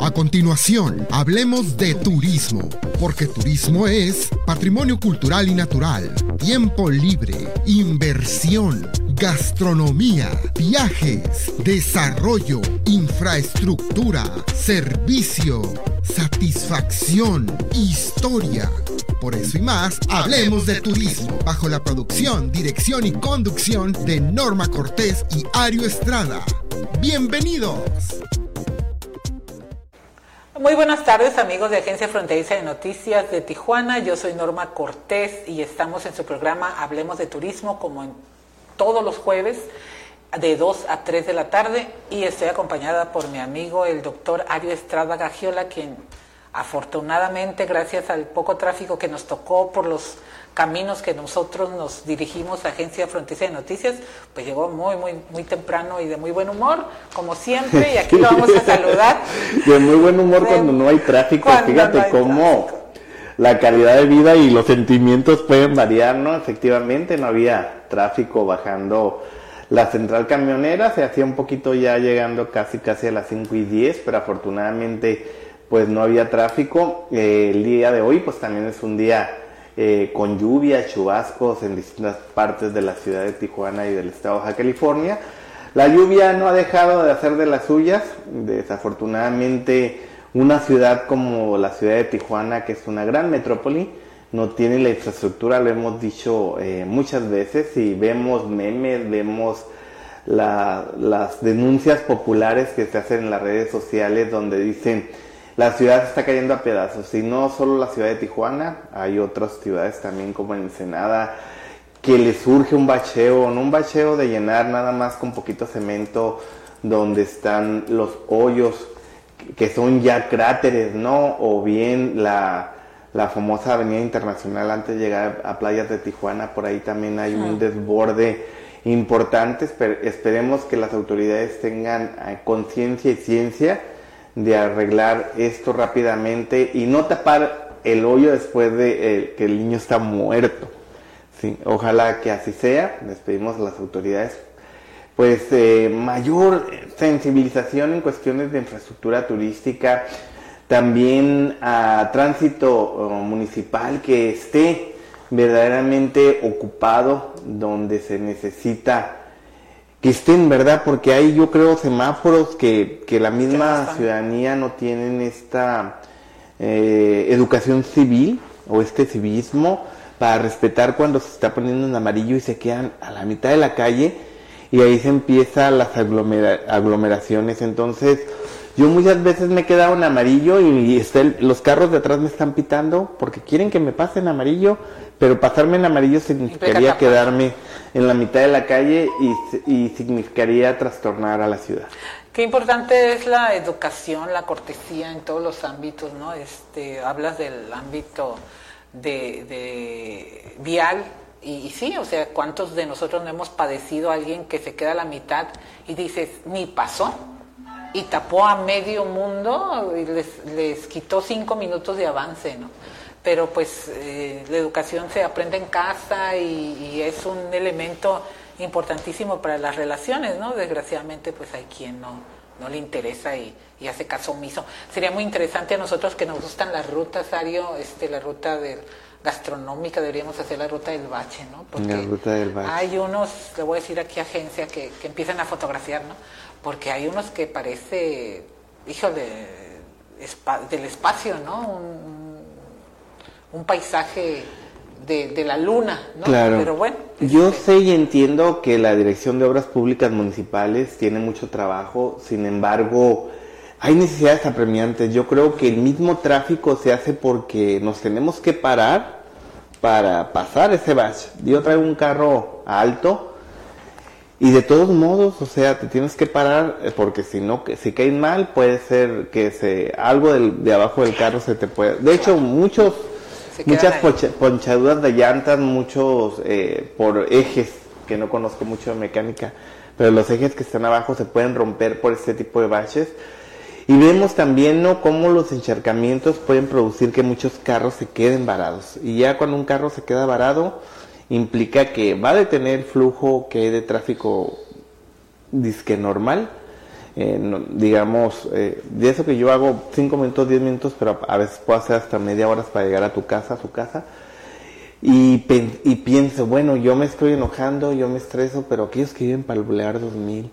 A continuación, hablemos de turismo, porque turismo es patrimonio cultural y natural, tiempo libre, inversión, gastronomía, viajes, desarrollo, infraestructura, servicio, satisfacción, historia. Por eso y más, hablemos de turismo, bajo la producción, dirección y conducción de Norma Cortés y Ario Estrada. Bienvenidos. Muy buenas tardes amigos de Agencia Fronteriza de Noticias de Tijuana. Yo soy Norma Cortés y estamos en su programa Hablemos de Turismo como en todos los jueves de 2 a 3 de la tarde y estoy acompañada por mi amigo el doctor Ario Estrada Gagiola, quien afortunadamente gracias al poco tráfico que nos tocó por los caminos que nosotros nos dirigimos a Agencia Fronteriza de Noticias, pues llegó muy, muy, muy temprano y de muy buen humor, como siempre, y aquí lo vamos a saludar. de muy buen humor cuando no hay tráfico, fíjate cómo la calidad de vida y los sentimientos pueden variar, ¿no? Efectivamente, no había tráfico bajando la central camionera, se hacía un poquito ya llegando casi, casi a las 5 y 10, pero afortunadamente pues no había tráfico. Eh, el día de hoy pues también es un día eh, con lluvia, chubascos en distintas partes de la ciudad de Tijuana y del estado de California. La lluvia no ha dejado de hacer de las suyas. Desafortunadamente, una ciudad como la ciudad de Tijuana, que es una gran metrópoli, no tiene la infraestructura, lo hemos dicho eh, muchas veces, y vemos memes, vemos las denuncias populares que se hacen en las redes sociales donde dicen la ciudad está cayendo a pedazos y no solo la ciudad de Tijuana, hay otras ciudades también como en Ensenada que le surge un bacheo, no un bacheo de llenar nada más con poquito cemento donde están los hoyos que son ya cráteres, ¿no? O bien la, famosa avenida internacional antes de llegar a playas de Tijuana, por ahí también hay un desborde importante, esperemos que las autoridades tengan eh, conciencia y ciencia de arreglar esto rápidamente y no tapar el hoyo después de eh, que el niño está muerto. Sí, ojalá que así sea. Les pedimos a las autoridades pues eh, mayor sensibilización en cuestiones de infraestructura turística, también a tránsito eh, municipal que esté verdaderamente ocupado donde se necesita que estén, ¿verdad? Porque hay, yo creo, semáforos que, que la misma ciudadanía no tienen esta eh, educación civil o este civismo para respetar cuando se está poniendo en amarillo y se quedan a la mitad de la calle y ahí se empiezan las aglomeraciones. Entonces, yo muchas veces me he quedado en amarillo y los carros de atrás me están pitando porque quieren que me pase en amarillo, pero pasarme en amarillo significaría quedarme en la mitad de la calle y, significaría trastornar a la ciudad. Qué importante es la educación, la cortesía en todos los ámbitos, ¿no? Este, hablas del ámbito de, vial y, sí, o sea, ¿cuántos de nosotros no hemos padecido a alguien que se queda a la mitad y dices, ni pasó? Y tapó a medio mundo y les, les quitó cinco minutos de avance, ¿no? Pero pues eh, la educación se aprende en casa y, es un elemento importantísimo para las relaciones, ¿no? Desgraciadamente pues hay quien no, no le interesa y, hace caso omiso. Sería muy interesante a nosotros que nos gustan las rutas, Ario, este, la ruta del gastronómica, deberíamos hacer la ruta del bache, ¿no? Porque la ruta del bache. hay unos, le voy a decir aquí agencia, que, que empiezan a fotografiar, ¿no? Porque hay unos que parece, híjole, del espacio, ¿no? Un, un paisaje de, la luna, ¿no? Claro. Pero bueno. Yo este sé y entiendo que la Dirección de Obras Públicas Municipales tiene mucho trabajo, sin embargo, hay necesidades apremiantes. Yo creo que el mismo tráfico se hace porque nos tenemos que parar para pasar ese bache. Yo traigo un carro alto y de todos modos, o sea, te tienes que parar eh, porque si no, si caes mal, puede ser que se algo de abajo del carro se te puede. De hecho, muchos Muchas ponchaduras de llantas, muchos eh, por ejes, que no conozco mucho de mecánica, pero los ejes que están abajo se pueden romper por este tipo de baches. Y vemos también ¿no? cómo los encharcamientos pueden producir que muchos carros se queden varados. Y ya cuando un carro se queda varado, implica que va a detener flujo que hay de tráfico disque normal digamos, eh, de eso que yo hago 5 minutos, 10 minutos, pero a veces puedo hacer hasta media hora para llegar a tu casa, a su casa. Y, y pienso, bueno, yo me estoy enojando, yo me estreso, pero aquellos que viven para el Boulevard 2000,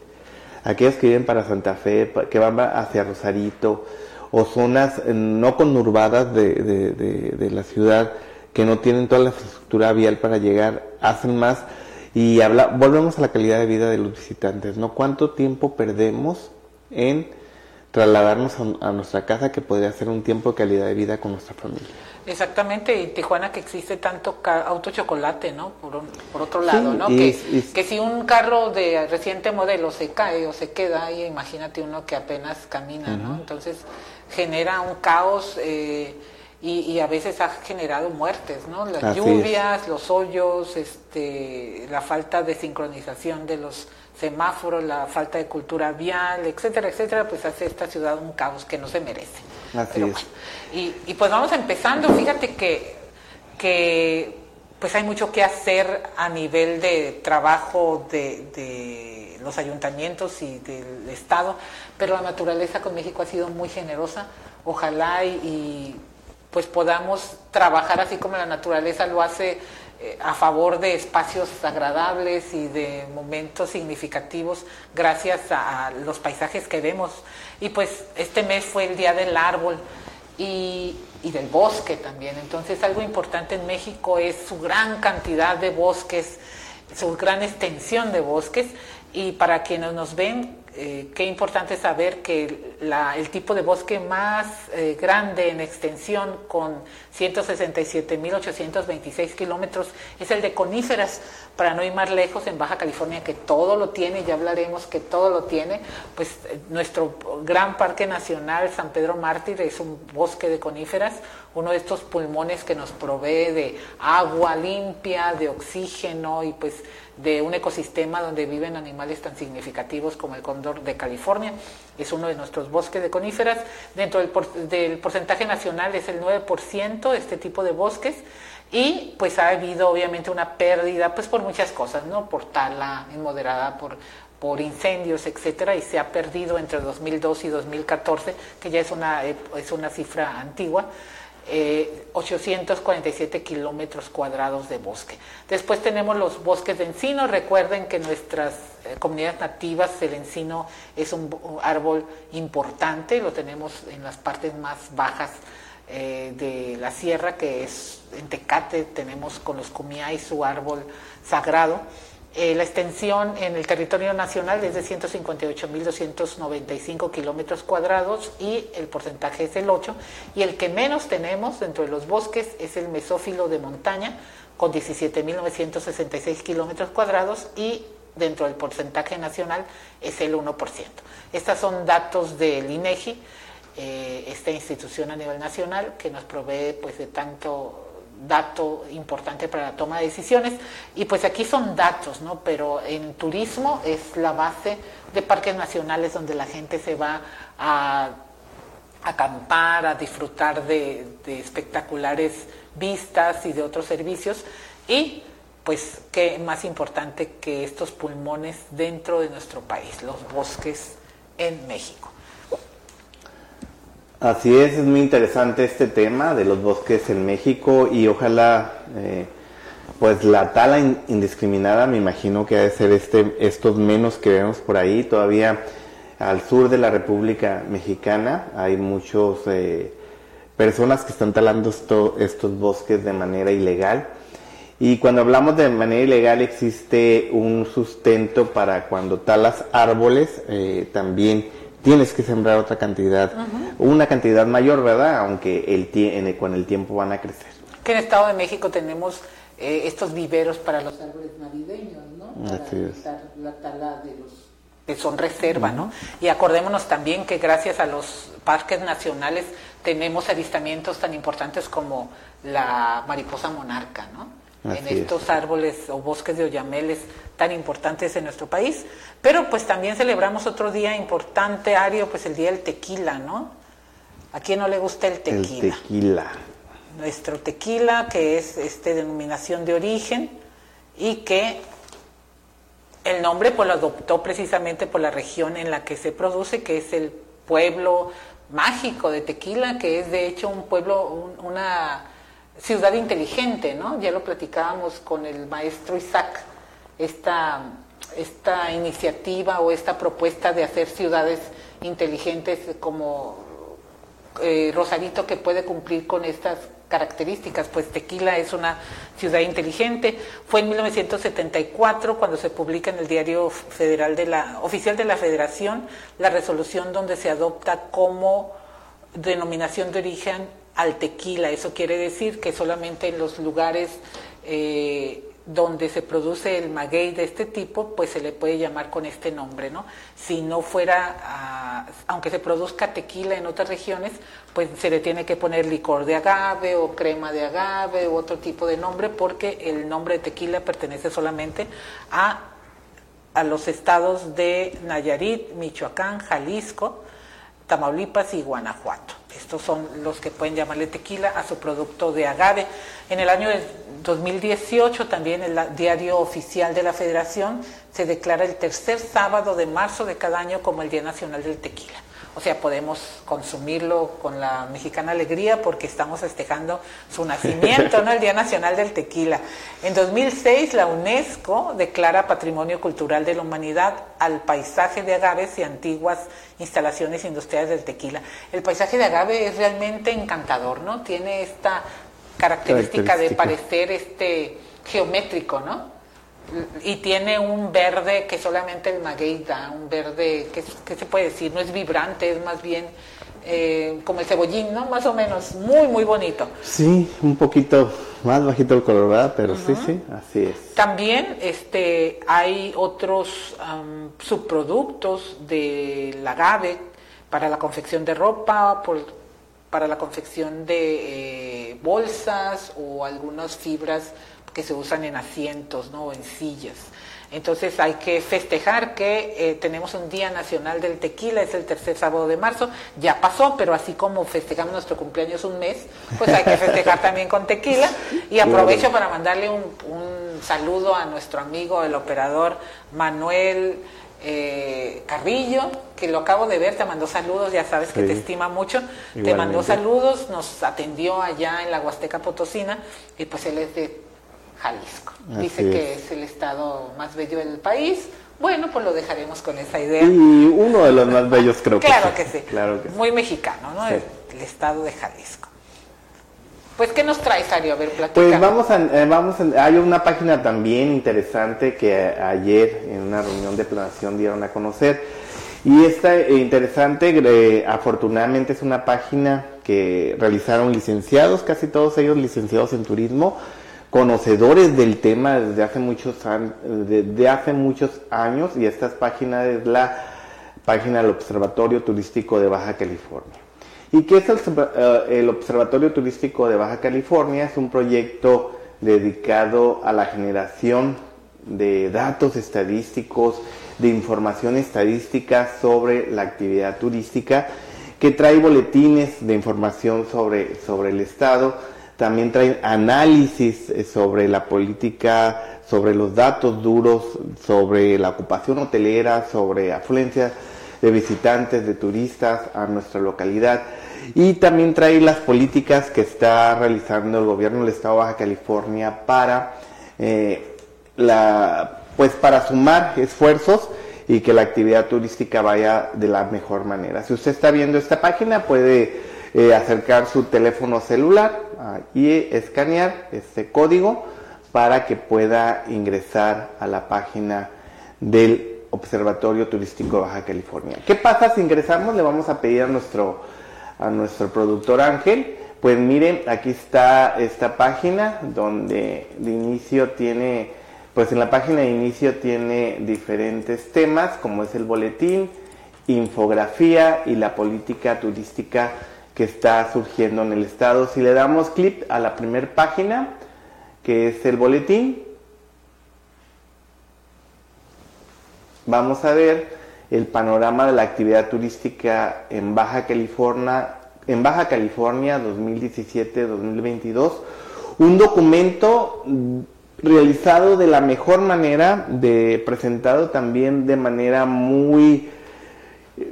aquellos que viven para Santa Fe, que van hacia Rosarito, o zonas eh, no conurbadas de, de, la ciudad, que no tienen toda la infraestructura vial para llegar, hacen más. Y habla, volvemos a la calidad de vida de los visitantes, ¿no? ¿Cuánto tiempo perdemos en trasladarnos a, nuestra casa que podría ser un tiempo de calidad de vida con nuestra familia? Exactamente, y Tijuana que existe tanto auto chocolate, ¿no? Por, por otro lado, ¿no? que, que, si un carro de reciente modelo se cae o se queda ahí, imagínate uno que apenas camina, ¿no? Entonces genera un caos eh, y, a veces ha generado muertes, ¿no? Las lluvias, los hoyos, este, la falta de sincronización de los semáforos, la falta de cultura vial, etcétera, etcétera, pues hace esta ciudad un caos que no se merece. Así es. y, y, pues vamos empezando, fíjate que, que pues hay mucho que hacer a nivel de trabajo de, de los ayuntamientos y del Estado, pero la naturaleza con México ha sido muy generosa. Ojalá y, pues podamos trabajar así como la naturaleza lo hace a favor de espacios agradables y de momentos significativos gracias a, los paisajes que vemos. Y pues este mes fue el Día del Árbol y, y del bosque también. Entonces algo importante en México es su gran cantidad de bosques, su gran extensión de bosques y para quienes nos ven eh, qué importante saber que el tipo de bosque más eh, grande en extensión, con 167.826 kilómetros, es el de coníferas, para no ir más lejos, en Baja California, que todo lo tiene, ya hablaremos que todo lo tiene, pues eh, nuestro gran parque nacional, San Pedro Mártir, es un bosque de coníferas, uno de estos pulmones que nos provee de agua limpia, de oxígeno y pues de un ecosistema donde viven animales tan significativos como el cóndor de California. Es uno de nuestros bosques de coníferas. Dentro del, porcentaje nacional es el 9% este tipo de bosques. Y pues ha habido obviamente una pérdida, pues por muchas cosas, ¿no? Por tala inmoderada, por, por incendios, etcétera, y se ha perdido entre 2002 y 2014, que ya es una, es una cifra antigua, 847 eh, kilómetros cuadrados de bosque. Después tenemos los bosques de encino. Recuerden que en nuestras eh, comunidades nativas el encino es un, árbol importante, lo tenemos en las partes más bajas eh, de la sierra, que es en Tecate, tenemos con los Cumiay su árbol sagrado. Eh, la extensión en el territorio nacional es de 158.295 kilómetros cuadrados y el porcentaje es el 8. Y el que menos tenemos dentro de los bosques es el mesófilo de montaña, con 17.966 kilómetros cuadrados y dentro del porcentaje nacional es el 1%. Estos son datos del INEGI, eh, esta institución a nivel nacional que nos provee pues de tanto dato importante para la toma de decisiones. Y pues aquí son datos, ¿no? Pero en turismo es la base de parques nacionales donde la gente se va a acampar, a disfrutar de, espectaculares vistas y de otros servicios. Y pues qué más importante que estos pulmones dentro de nuestro país, los bosques en México. Así es, es muy interesante este tema de los bosques en México y ojalá, eh, pues la tala indiscriminada, me imagino que ha de ser este, estos menos que vemos por ahí. Todavía al sur de la República Mexicana hay muchos eh, personas que están talando estos bosques de manera ilegal. Y cuando hablamos de manera ilegal existe un sustento para cuando talas árboles, eh, también tienes que sembrar otra cantidad, una cantidad mayor, ¿verdad? Aunque el con el tiempo van a crecer. Que en el Estado de México tenemos eh, estos viveros para los árboles navideños, ¿no? Para Así es. la tala de los que son reserva, ¿no? Y acordémonos también que gracias a los parques nacionales tenemos avistamientos tan importantes como la mariposa monarca, ¿no? En estos árboles o bosques de oyameles tan importantes en nuestro país. Pero pues también celebramos otro día importante, Ario, pues el día del tequila, ¿no? ¿A quién no le gusta el tequila? El tequila. Nuestro tequila, que es este denominación de origen y que El nombre pues lo adoptó precisamente por la región en la que se produce, que es el pueblo mágico de Tequila, que es de hecho un pueblo, una ciudad inteligente, ¿no? Ya lo platicábamos con el maestro Isaac, esta, esta iniciativa o esta propuesta de hacer ciudades inteligentes como eh, Rosarito que puede cumplir con estas características, pues Tequila es una ciudad inteligente. Fue en 1974 cuando se publica en el diario federal de la oficial de la Federación la resolución donde se adopta como denominación de origen al tequila. Eso quiere decir que solamente en los lugares eh, donde se produce el maguey de este tipo, pues se le puede llamar con este nombre, ¿no? Si no fuera, aunque se produzca tequila en otras regiones, pues se le tiene que poner licor de agave o crema de agave u otro tipo de nombre, porque el nombre de tequila pertenece solamente a, a los estados de Nayarit, Michoacán, Jalisco, Tamaulipas y Guanajuato. Estos son los que pueden llamarle tequila a su producto de agave. En el año 2018 también el diario oficial de la Federación se declara el tercer sábado de marzo de cada año como el Día Nacional del Tequila. O sea, podemos consumirlo con la mexicana alegría porque estamos festejando su nacimiento, ¿no? El Día Nacional del Tequila. En 2006 la UNESCO declara Patrimonio Cultural de la Humanidad al paisaje de agaves y antiguas instalaciones industriales del tequila. El paisaje de agave es realmente encantador, ¿no? Tiene esta característica, de parecer este geométrico, ¿no? Y tiene un verde que solamente el maguey da, un verde que, se puede decir, no es vibrante, es más bien eh, como el cebollín, ¿no? Más o menos, muy, muy bonito. Sí, un poquito más bajito el color, ¿verdad? Pero sí, sí, así es. También este, hay otros subproductos del agave para la confección de ropa, para la confección de eh, bolsas o algunas fibras que se usan en asientos ¿no? o en sillas. Entonces hay que festejar que eh, tenemos un Día Nacional del Tequila, es el tercer sábado de marzo, ya pasó, pero así como festejamos nuestro cumpleaños un mes, pues hay que festejar también con tequila. Y aprovecho para mandarle un, saludo a nuestro amigo, el operador Manuel eh, Carrillo, que lo acabo de ver, te mandó saludos, ya sabes que te estima mucho, te mandó saludos, nos atendió allá en la Huasteca Potosina, y pues él es de Jalisco. Dice que es el estado más bello del país. Bueno, pues lo dejaremos con esa idea. Y uno de los más bellos creo que claro Que sí. Claro que sí. Muy mexicano, ¿no? El, estado de Jalisco. Pues, ¿qué nos traes, Ario? A ver, Pues vamos a, eh, vamos hay una página también interesante que ayer en una reunión de planación dieron a conocer. Y esta eh, interesante, eh, afortunadamente es una página que realizaron licenciados, casi todos ellos licenciados en turismo, conocedores del tema desde hace muchos, años y esta página es la página del Observatorio Turístico de Baja California. ¿Y qué es el, eh, el, Observatorio Turístico de Baja California? Es un proyecto dedicado a la generación de datos estadísticos, de información estadística sobre la actividad turística, que trae boletines de información sobre, sobre el Estado, también trae análisis eh, sobre la política, sobre los datos duros, sobre la ocupación hotelera, sobre afluencia de visitantes, de turistas a nuestra localidad. Y también trae las políticas que está realizando el gobierno del Estado de Baja California para, eh, la, pues para sumar esfuerzos y que la actividad turística vaya de la mejor manera. Si usted está viendo esta página, puede eh, acercar su teléfono celular y escanear este código para que pueda ingresar a la página del Observatorio Turístico de Baja California. ¿Qué pasa si ingresamos? Le vamos a pedir a nuestro, a nuestro productor Ángel. Pues miren, aquí está esta página donde de inicio tiene, pues en la página de inicio tiene diferentes temas como es el boletín, infografía y la política turística que está surgiendo en el estado. Si le damos clic a la primera página, que es el boletín, vamos a ver el panorama de la actividad turística en Baja California, en Baja California 2017-2022, un documento realizado de la mejor manera, de presentado también de manera muy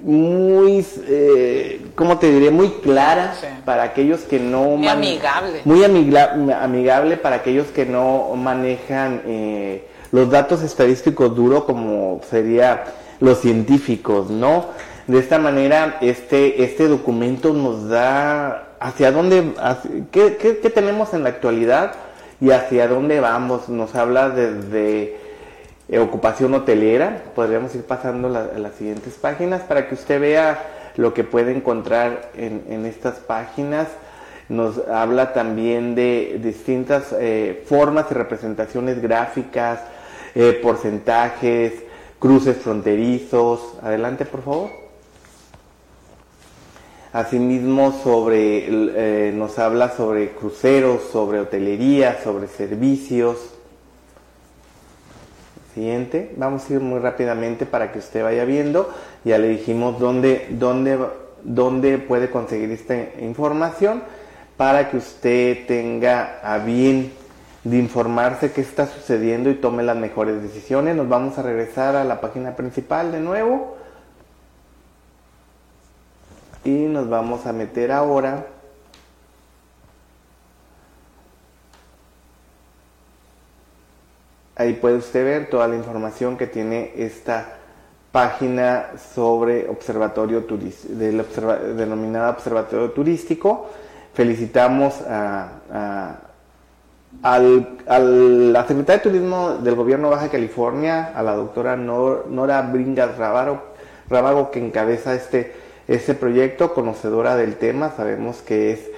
muy, eh, ¿cómo te diré? Muy clara para aquellos que no... Muy amigable. Muy amigable para aquellos que no manejan eh, los datos estadísticos duros como sería los científicos, ¿no? De esta manera, este, este documento nos da hacia dónde, qué, qué, qué tenemos en la actualidad y hacia dónde vamos. Nos habla desde eh, ocupación hotelera. Podríamos ir pasando las siguientes páginas para que usted vea lo que puede encontrar en, estas páginas. Nos habla también de distintas eh, formas y representaciones gráficas, eh, porcentajes, cruces fronterizos. Adelante, por favor. Asimismo, sobre, nos habla sobre cruceros, sobre hotelería, sobre servicios, Siguiente, vamos a ir muy rápidamente para que usted vaya viendo. Ya le dijimos dónde, dónde, dónde puede conseguir esta información para que usted tenga a bien de informarse qué está sucediendo y tome las mejores decisiones. Nos vamos a regresar a la página principal de nuevo. Y nos vamos a meter ahora Ahí puede usted ver toda la información que tiene esta página sobre observatorio del denominada observatorio turístico. Felicitamos a, la Secretaría de Turismo del Gobierno de Baja California, a la doctora Nora Bringas Rábago, que encabeza este, este proyecto, conocedora del tema. Sabemos que es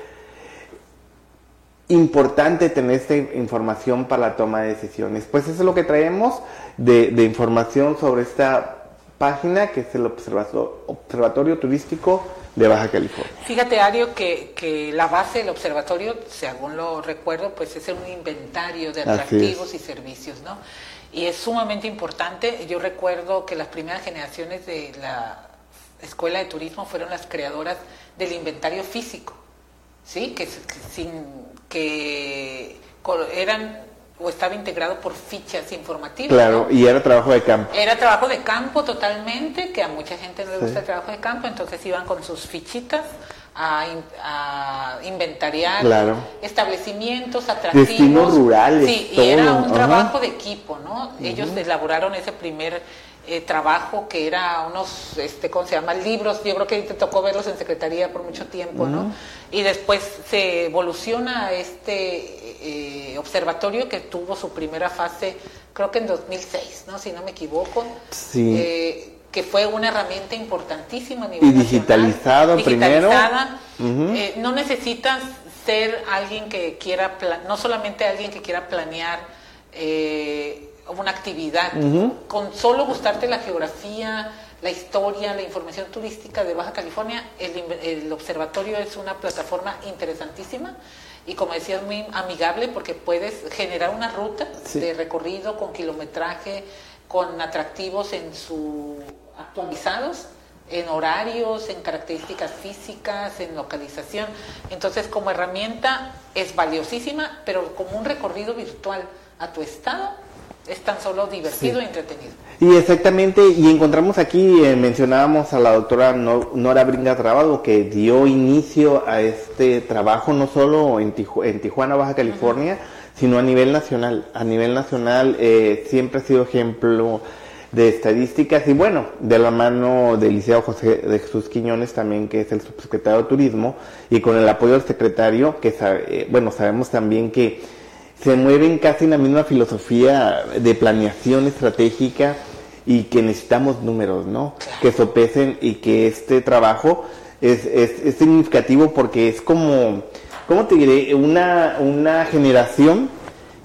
importante tener esta información para la toma de decisiones. Pues eso es lo que traemos de, información sobre esta página que es el Observatorio, Turístico de Baja California. Fíjate, Ario, que, la base del observatorio, según lo recuerdo, pues es un inventario de atractivos y servicios, ¿no? Y es sumamente importante. Yo recuerdo que las primeras generaciones de la Escuela de Turismo fueron las creadoras del inventario físico, ¿sí? Que, que sin que eran o estaba integrado por fichas informativas. Claro, y era trabajo de campo. Era trabajo de campo totalmente, que a mucha gente no le gusta el trabajo de campo, entonces iban con sus fichitas a, inventariar establecimientos atractivos. Destinos rurales. Sí, y era un trabajo de equipo, ¿no? Ellos elaboraron ese primer eh, trabajo que era unos, este, ¿cómo se llama? Libros, yo creo que te tocó verlos en secretaría por mucho tiempo, ¿no? Y después se evoluciona este eh, observatorio que tuvo su primera fase, creo que en 2006, ¿no? Si no me equivoco. Sí. Eh, que fue una herramienta importantísima a nivel Y digitalizado primero. no necesitas ser alguien que quiera, no solamente alguien que quiera planear eh, una actividad. Con solo gustarte la geografía, la historia, la información turística de Baja California, el, observatorio es una plataforma interesantísima y como decías, muy amigable porque puedes generar una ruta de recorrido con kilometraje, con atractivos en su actualizados en horarios, en características físicas, en localización. Entonces, como herramienta es valiosísima, pero como un recorrido virtual a tu estado es tan solo divertido e entretenido. Y exactamente, y encontramos aquí, eh, mencionábamos a la doctora Nora Bringa Trabado, que dio inicio a este trabajo no solo en, Tijuana, Baja California, sino a nivel nacional. A nivel nacional eh, siempre ha sido ejemplo de estadísticas y bueno, de la mano del Liceo José de Jesús Quiñones también, que es el subsecretario de Turismo, y con el apoyo del secretario, que eh, bueno, sabemos también que se mueven casi en la misma filosofía de planeación estratégica y que necesitamos números, ¿no? Que sopesen y que este trabajo es, es, significativo porque es como, ¿cómo te diré? Una, una generación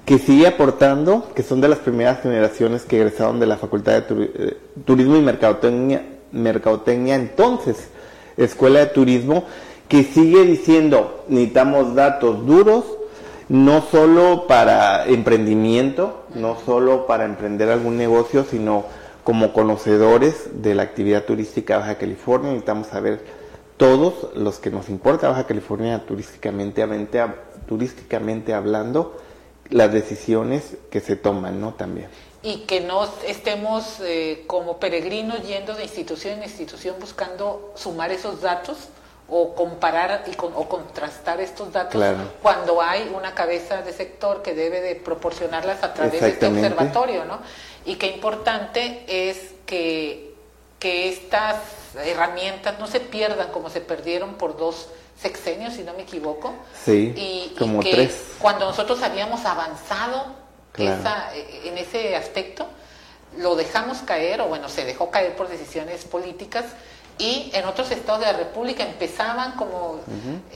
que sigue aportando, que son de las primeras generaciones que egresaron de la Facultad de eh, Turismo y Mercadotecnia, Mercadotecnia, entonces, Escuela de Turismo, que sigue diciendo, necesitamos datos duros, no solo para emprendimiento, no solo para emprender algún negocio, sino como conocedores de la actividad turística de Baja California. Necesitamos saber todos los que nos importa Baja California turísticamente, turísticamente hablando, las decisiones que se toman, ¿no? También. Y que no estemos eh, como peregrinos yendo de institución en institución buscando sumar esos datos o comparar y o contrastar estos datos cuando hay una cabeza de sector que debe de proporcionarlas a través de este observatorio, ¿no? Y qué importante es que, que estas herramientas no se pierdan como se perdieron por dos sexenios, si no me equivoco. Sí, y, como que tres. Cuando nosotros habíamos avanzado en ese aspecto, lo dejamos caer, o bueno, se dejó caer por decisiones políticas, y en otros estados de la República empezaban como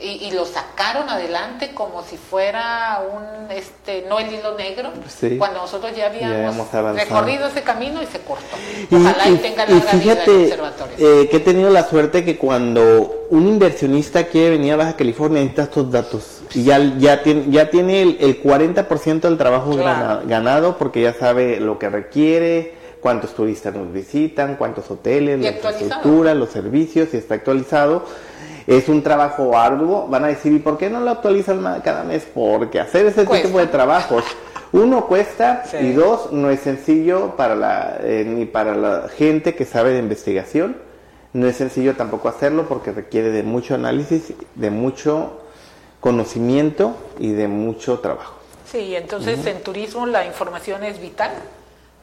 y, lo sacaron adelante como si fuera un este no el hilo negro cuando nosotros ya habíamos, recorrido ese camino y se cortó. Ojalá y, tenga la fíjate eh, que he tenido la suerte que cuando un inversionista quiere venir a Baja California necesita estos datos. Y ya ya tiene ya tiene el, el 40% del trabajo ganado porque ya sabe lo que requiere cuántos turistas nos visitan, cuántos hoteles, la infraestructura, los servicios, y está actualizado. Es un trabajo arduo. Van a decir, ¿y por qué no lo actualizan cada mes? Porque hacer ese tipo de trabajos, uno cuesta y dos, no es sencillo para la, eh, ni para la gente que sabe de investigación. No es sencillo tampoco hacerlo porque requiere de mucho análisis, de mucho conocimiento y de mucho trabajo. Sí, entonces en turismo la información es vital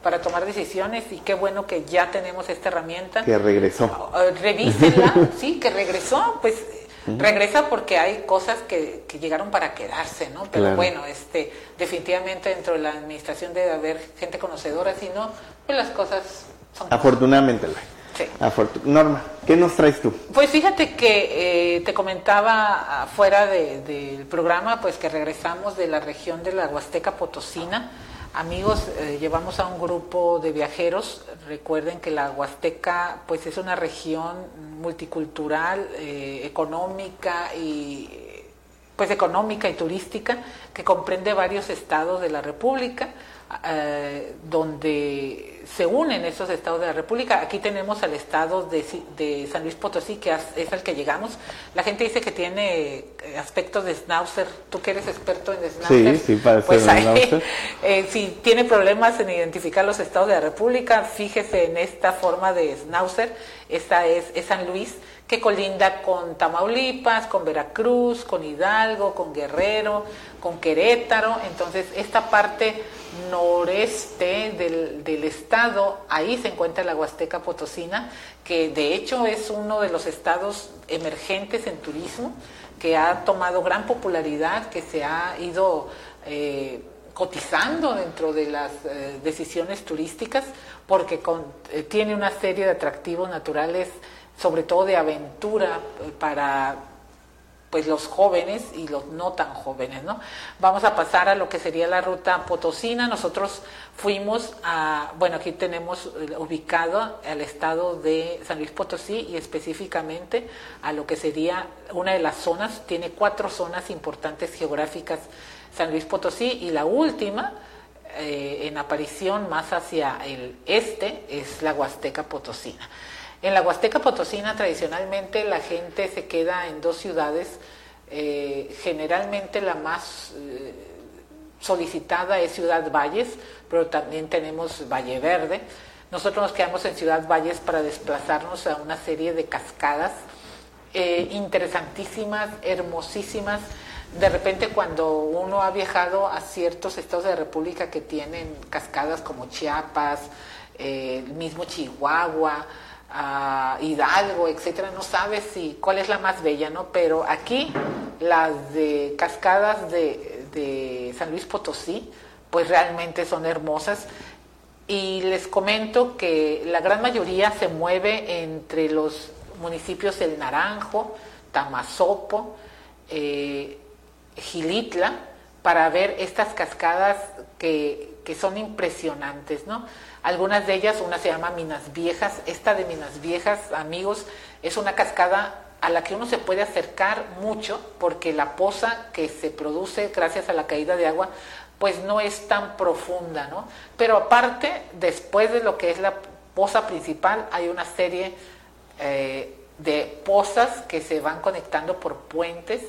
para tomar decisiones y qué bueno que ya tenemos esta herramienta. Que regresó. Ah, revísenla, sí, que regresó, pues regresa porque hay cosas que, que, llegaron para quedarse, ¿no? Pero bueno, este, definitivamente dentro de la administración debe haber gente conocedora, si no, pues las cosas son... Afortunadamente, Sí. Norma, ¿qué nos traes tú? Pues fíjate que eh, te comentaba fuera del programa, pues que regresamos de la región de la Huasteca Potosina, Amigos, eh, llevamos a un grupo de viajeros. Recuerden que la Huasteca pues es una región multicultural, eh, económica y pues económica y turística que comprende varios estados de la República. Eh, donde se unen esos estados de la República. Aquí tenemos al estado de, San Luis Potosí, que es al que llegamos. La gente dice que tiene eh, aspectos de schnauzer. Tú que eres experto en schnauzer. Sí, sí, parece pues eh, si tiene problemas en identificar los estados de la República, fíjese en esta forma de schnauzer. Esta es, es San Luis que colinda con Tamaulipas, con Veracruz, con Hidalgo, con Guerrero, con Querétaro. Entonces, esta parte noreste del, estado, ahí se encuentra la Huasteca Potosina, que de hecho es uno de los estados emergentes en turismo, que ha tomado gran popularidad, que se ha ido eh, cotizando dentro de las eh, decisiones turísticas, porque eh, tiene una serie de atractivos naturales, sobre todo de aventura para pues los jóvenes y los no tan jóvenes, ¿no? Vamos a pasar a lo que sería la ruta potosina. Nosotros fuimos a, bueno, aquí tenemos eh, ubicado al estado de San Luis Potosí y específicamente a lo que sería una de las zonas, tiene cuatro zonas importantes geográficas San Luis Potosí y la última eh, en aparición más hacia el este es la Huasteca Potosina. En la Huasteca Potosina tradicionalmente la gente se queda en dos ciudades, eh, generalmente la más eh, solicitada es Ciudad Valles, pero también tenemos Valle Verde. Nosotros nos quedamos en Ciudad Valles para desplazarnos a una serie de cascadas eh, interesantísimas, hermosísimas. De repente cuando uno ha viajado a ciertos estados de la República que tienen cascadas como Chiapas, el mismo Chihuahua, Hidalgo, etcétera, no sabes si cuál es la más bella, ¿no? Pero aquí las de cascadas de, de San Luis Potosí, pues realmente son hermosas. Y les comento que la gran mayoría se mueve entre los municipios El Naranjo, Tamazopo, eh, Gilitla, para ver estas cascadas que, que son impresionantes, ¿no? Algunas de ellas, una se llama Minas Viejas. Esta de Minas Viejas, amigos, es una cascada a la que uno se puede acercar mucho porque la poza que se produce gracias a la caída de agua pues no es tan profunda, ¿no? Pero aparte, después de lo que es la poza principal, hay una serie eh, de pozas que se van conectando por puentes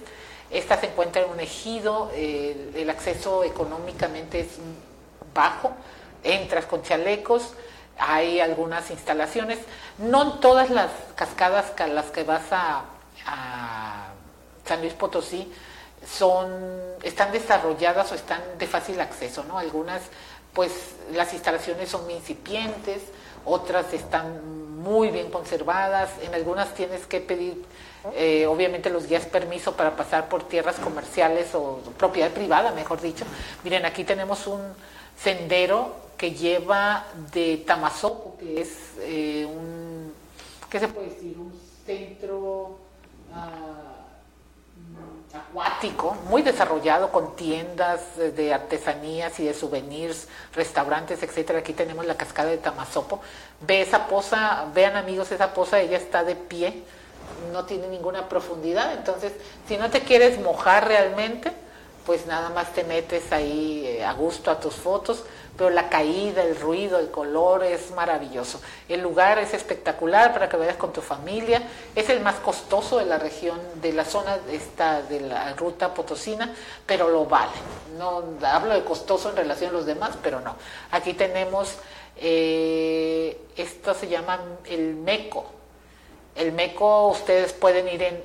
Esta se encuentra en un ejido, el acceso económicamente es bajo, entras con chalecos, hay algunas instalaciones, no todas las cascadas a las que vas a, San Luis Potosí son, están desarrolladas o están de fácil acceso, ¿no? Algunas, pues las instalaciones son incipientes, otras están muy bien conservadas, en algunas tienes que pedir, eh, obviamente los guías permiso para pasar por tierras comerciales o propiedad privada, mejor dicho. Miren, aquí tenemos un sendero que lleva de Tamazopo, que es eh, un, ¿qué se puede decir? Un centro ah, acuático, muy desarrollado con tiendas de artesanías y de souvenirs, restaurantes, etcétera. Aquí tenemos la cascada de Tamazopo. Ve esa poza, vean amigos, esa poza, ella está de pie, no tiene ninguna profundidad. Entonces, si no te quieres mojar realmente, pues nada más te metes ahí eh, a gusto a tus fotos, pero la caída, el ruido, el color es maravilloso. El lugar es espectacular para que vayas con tu familia, es el más costoso de la región, de la zona esta, de la ruta potosina, pero lo vale. No hablo de costoso en relación a los demás, pero no. Aquí tenemos, eh, esto se llama el MECO, el Meco ustedes pueden ir en,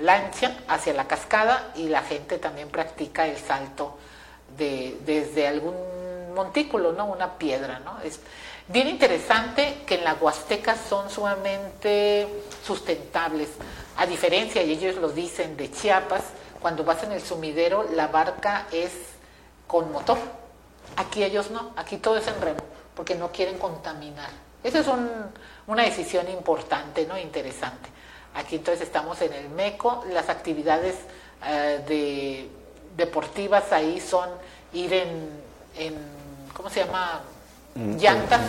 lancha hacia la cascada y la gente también practica el salto de, desde algún montículo, ¿no? Una piedra, ¿no? Es bien interesante que en la Huasteca son sumamente sustentables. A diferencia, y ellos lo dicen, de Chiapas, cuando vas en el sumidero, la barca es con motor. Aquí ellos no, aquí todo es en remo, porque no quieren contaminar. Esa es una decisión importante, ¿no? Interesante. Aquí entonces estamos en el MECO, las actividades eh, de, deportivas ahí son ir en, ¿cómo se llama? Mm, Llantas.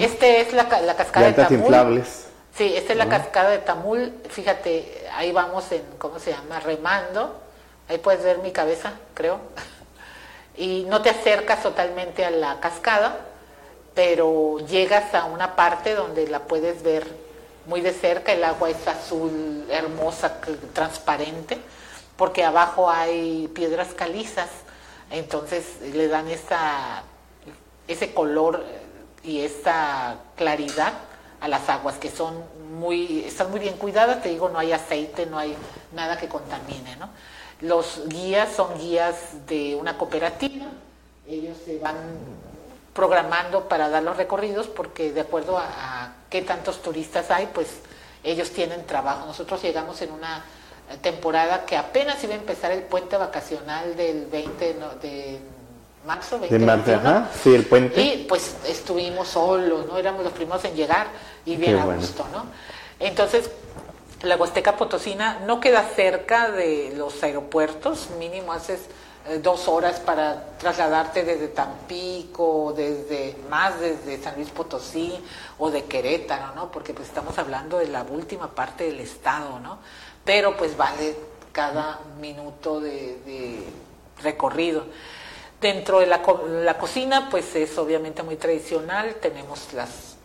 Este es la, la cascada de Tamul. inflables. Sí, esta es la cascada de Tamul. Fíjate, ahí vamos en, ¿cómo se llama? Remando. Ahí puedes ver mi cabeza, creo. Y no te acercas totalmente a la cascada, pero llegas a una parte donde la puedes ver muy de cerca, el agua es azul, hermosa, transparente, porque abajo hay piedras calizas, entonces le dan esa, ese color y esa claridad a las aguas que son muy, están muy bien cuidadas, te digo, no hay aceite, no hay nada que contamine. Los guías son guías de una cooperativa, ellos se van programando para dar los recorridos porque de acuerdo a, qué tantos turistas hay, pues ellos tienen trabajo. Nosotros llegamos en una temporada que apenas iba a empezar el puente vacacional del 20 de marzo, 20 de marzo, sí, el puente. Y pues estuvimos solos, ¿no? Éramos los primeros en llegar y bien a gusto, ¿no? Entonces, la Huasteca Potosina no queda cerca de los aeropuertos, mínimo haces eh, dos horas para trasladarte desde Tampico, desde más desde San Luis Potosí o de Querétaro, ¿no? Porque pues estamos hablando de la última parte del estado, ¿no? Pero pues vale cada minuto de, recorrido. Dentro de la, la, cocina, pues es obviamente muy tradicional, tenemos las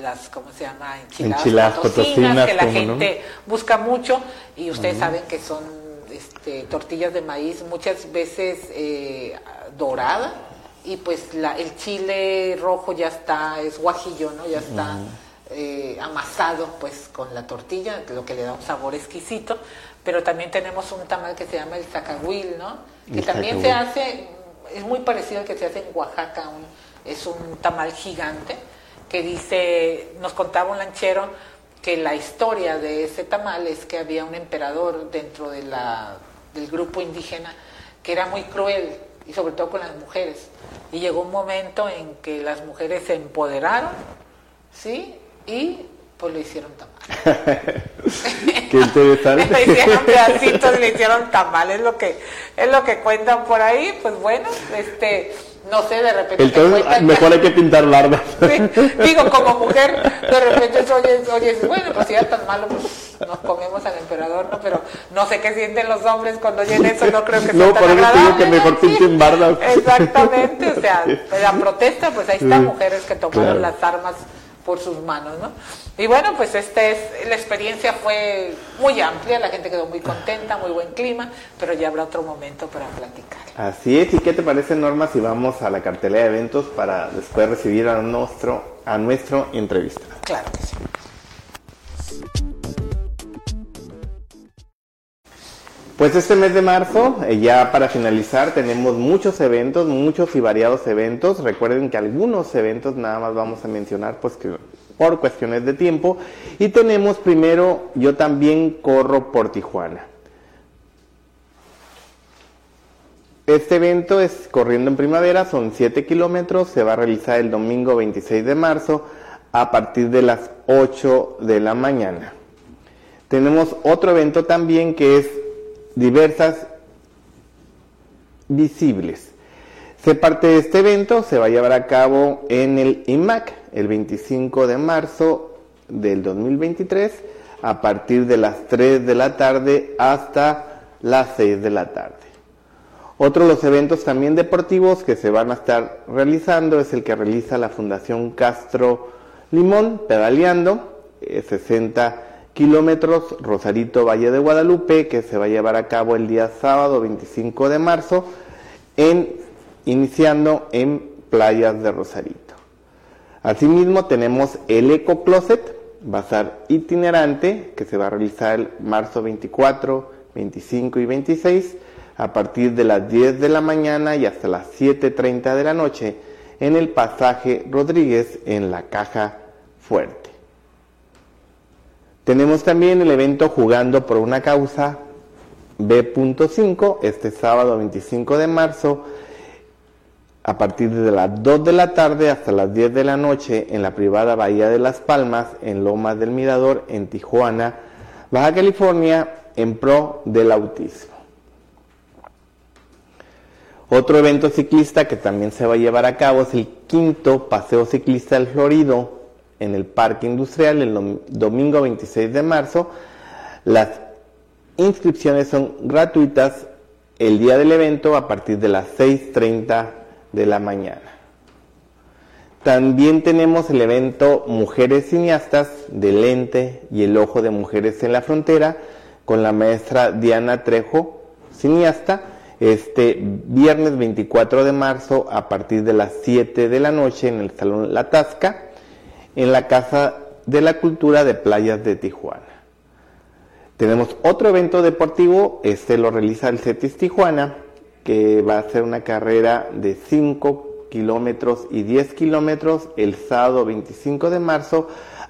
las ¿cómo se llama? enchiladas, potosinas, que la gente busca mucho y ustedes saben que son este, tortillas de maíz, muchas veces eh, dorada, y pues la, el chile rojo ya está, es guajillo, ¿no? Ya está eh, amasado pues con la tortilla, lo que le da un sabor exquisito, pero también tenemos un tamal que se llama el zacahuil, ¿no? Que también se hace, es muy parecido al que se hace en Oaxaca, es un tamal gigante, que dice, nos contaba un lanchero, que la historia de ese tamal es que había un emperador dentro de la, del grupo indígena que era muy cruel y sobre todo con las mujeres. Y llegó un momento en que las mujeres se empoderaron, ¿sí? Y pues lo hicieron tamal. Qué interesante. le hicieron pedacitos y le hicieron tamal, es lo que, es lo que cuentan por ahí, pues bueno, este no sé, de repente. Entonces, mejor hay que pintar largas. digo, como mujer, de repente oyes, oyes, bueno, pues si era tan malo, pues nos comemos al emperador, ¿no? Pero no sé qué sienten los hombres cuando oyen eso, no creo que sea no, tan por eso digo que mejor pinten bardas. Exactamente, o sea, la protesta, pues ahí están mujeres que tomaron las armas por sus manos, ¿no? Y bueno, pues este es, la experiencia fue muy amplia, la gente quedó muy contenta, muy buen clima, pero ya habrá otro momento para platicar. Así es, ¿y qué te parece Norma si vamos a la cartelera de eventos para después recibir a nuestro, a nuestro entrevista? Claro que sí. Pues este mes de marzo, eh, ya para finalizar, tenemos muchos eventos, muchos y variados eventos. Recuerden que algunos eventos nada más vamos a mencionar pues que por cuestiones de tiempo. Y tenemos primero, yo también corro por Tijuana. Este evento es corriendo en primavera, son 7 kilómetros, se va a realizar el domingo 26 de marzo a partir de las 8 de la mañana. Tenemos otro evento también que es diversas visibles. Se parte de este evento, se va a llevar a cabo en el IMAC el 25 de marzo del 2023 a partir de las 3 de la tarde hasta las 6 de la tarde. Otro de los eventos también deportivos que se van a estar realizando es el que realiza la Fundación Castro Limón, pedaleando, 60 eh, kilómetros Rosarito Valle de Guadalupe, que se va a llevar a cabo el día sábado 25 de marzo, en, iniciando en playas de Rosarito. Asimismo tenemos el Eco Closet, bazar itinerante, que se va a realizar el marzo 24, 25 y 26, a partir de las 10 de la mañana y hasta las 7.30 de la noche, en el pasaje Rodríguez en la Caja Fuerte. Tenemos también el evento Jugando por una Causa B.5 este sábado 25 de marzo a partir de las 2 de la tarde hasta las 10 de la noche en la privada Bahía de Las Palmas en Lomas del Mirador en Tijuana, Baja California en pro del autismo. Otro evento ciclista que también se va a llevar a cabo es el quinto Paseo Ciclista del Florido en el Parque Industrial el domingo 26 de marzo. Las inscripciones son gratuitas el día del evento a partir de las 6.30 de la mañana. También tenemos el evento Mujeres Cineastas del Lente y el Ojo de Mujeres en la Frontera con la maestra Diana Trejo, cineasta, este viernes 24 de marzo a partir de las 7 de la noche en el Salón La Tasca en la Casa de la Cultura de Playas de Tijuana. Tenemos otro evento deportivo, este lo realiza el CETIS Tijuana, que va a ser una carrera de 5 kilómetros y 10 kilómetros el sábado 25 de marzo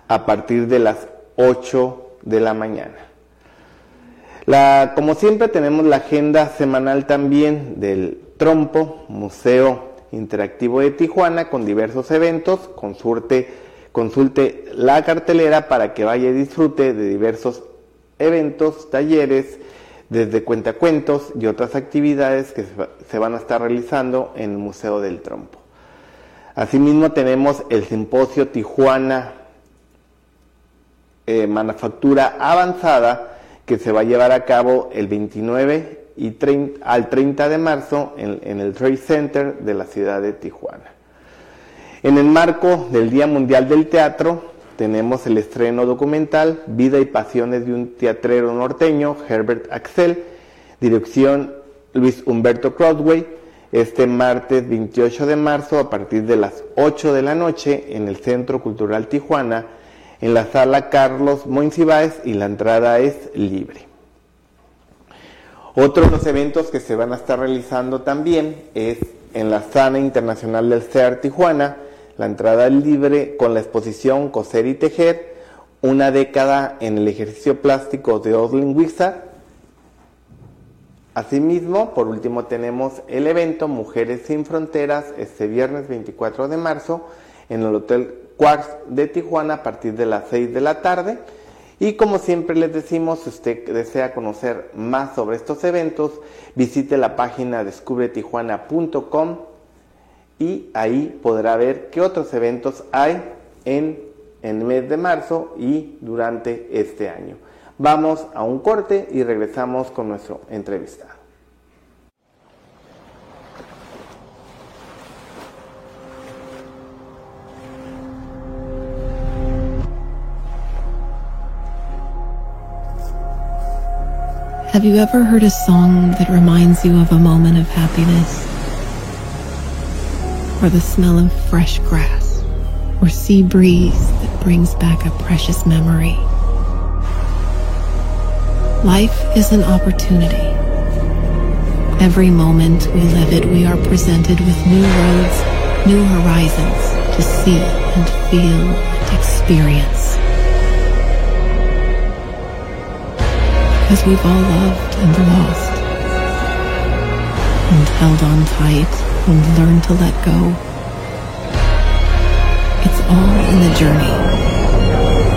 a partir de las 8 de la mañana. Como siempre tenemos la agenda semanal también del Trompo, Museo Interactivo de Tijuana, con diversos eventos, con suerte Consulte la cartelera para que vaya y disfrute de diversos eventos, talleres, desde cuentacuentos y otras actividades que se van a estar realizando en el Museo del Trompo. Asimismo tenemos el simposio Tijuana eh, Manufactura Avanzada que se va a llevar a cabo el 29 y 30, al 30 de marzo en el Trade Center de la ciudad de Tijuana. En el marco del Día Mundial del Teatro tenemos el estreno documental Vida y Pasiones de un teatrero norteño, Herbert Axel, dirección Luis Humberto Crossway, este martes 28 de marzo a partir de las 8 de la noche en el Centro Cultural Tijuana, en la sala Carlos Moincibáez y la entrada es libre. Otro de los eventos que se van a estar realizando también es en la Sana Internacional del CEAR Tijuana, la entrada libre con la exposición Coser y Tejer, una década en el ejercicio plástico de Oslin Wizard. Asimismo, por último, tenemos el evento Mujeres sin Fronteras este viernes 24 de marzo en el Hotel Quartz de Tijuana a partir de las 6 de la tarde. Y como siempre les decimos, si usted desea conocer más sobre estos eventos, visite la página descubretijuana.com y ahí podrá ver qué otros eventos hay en, el mes de marzo y durante este año. Vamos a un corte y regresamos con nuestro entrevistado. Have you ever heard a song that reminds you of a moment of happiness? Or the smell of fresh grass? Or sea breeze that brings back a precious memory? Life is an opportunity. Every moment we live it, we are presented with new roads, new horizons to see and feel and experience. Because we've all loved and lost, and held on tight and learned to let go. It's all in the journey.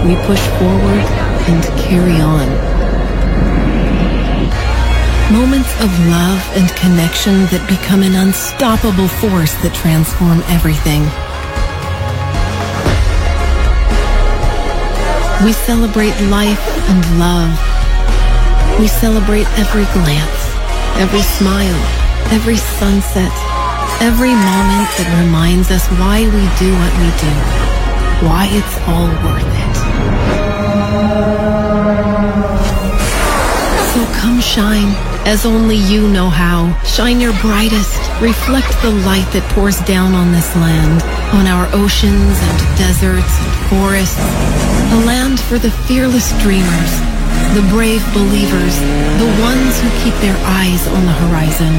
We push forward and carry on Moments of love and connection that become an unstoppable force that transform everything. We celebrate life and love. We celebrate every glance, every smile, every sunset, every moment that reminds us why we do what we do, why it's all worth it. So come shine as only you know how. Shine your brightest. Reflect the light that pours down on this land, on our oceans and deserts and forests. A land for the fearless dreamers, the brave believers, the ones who keep their eyes on the horizon.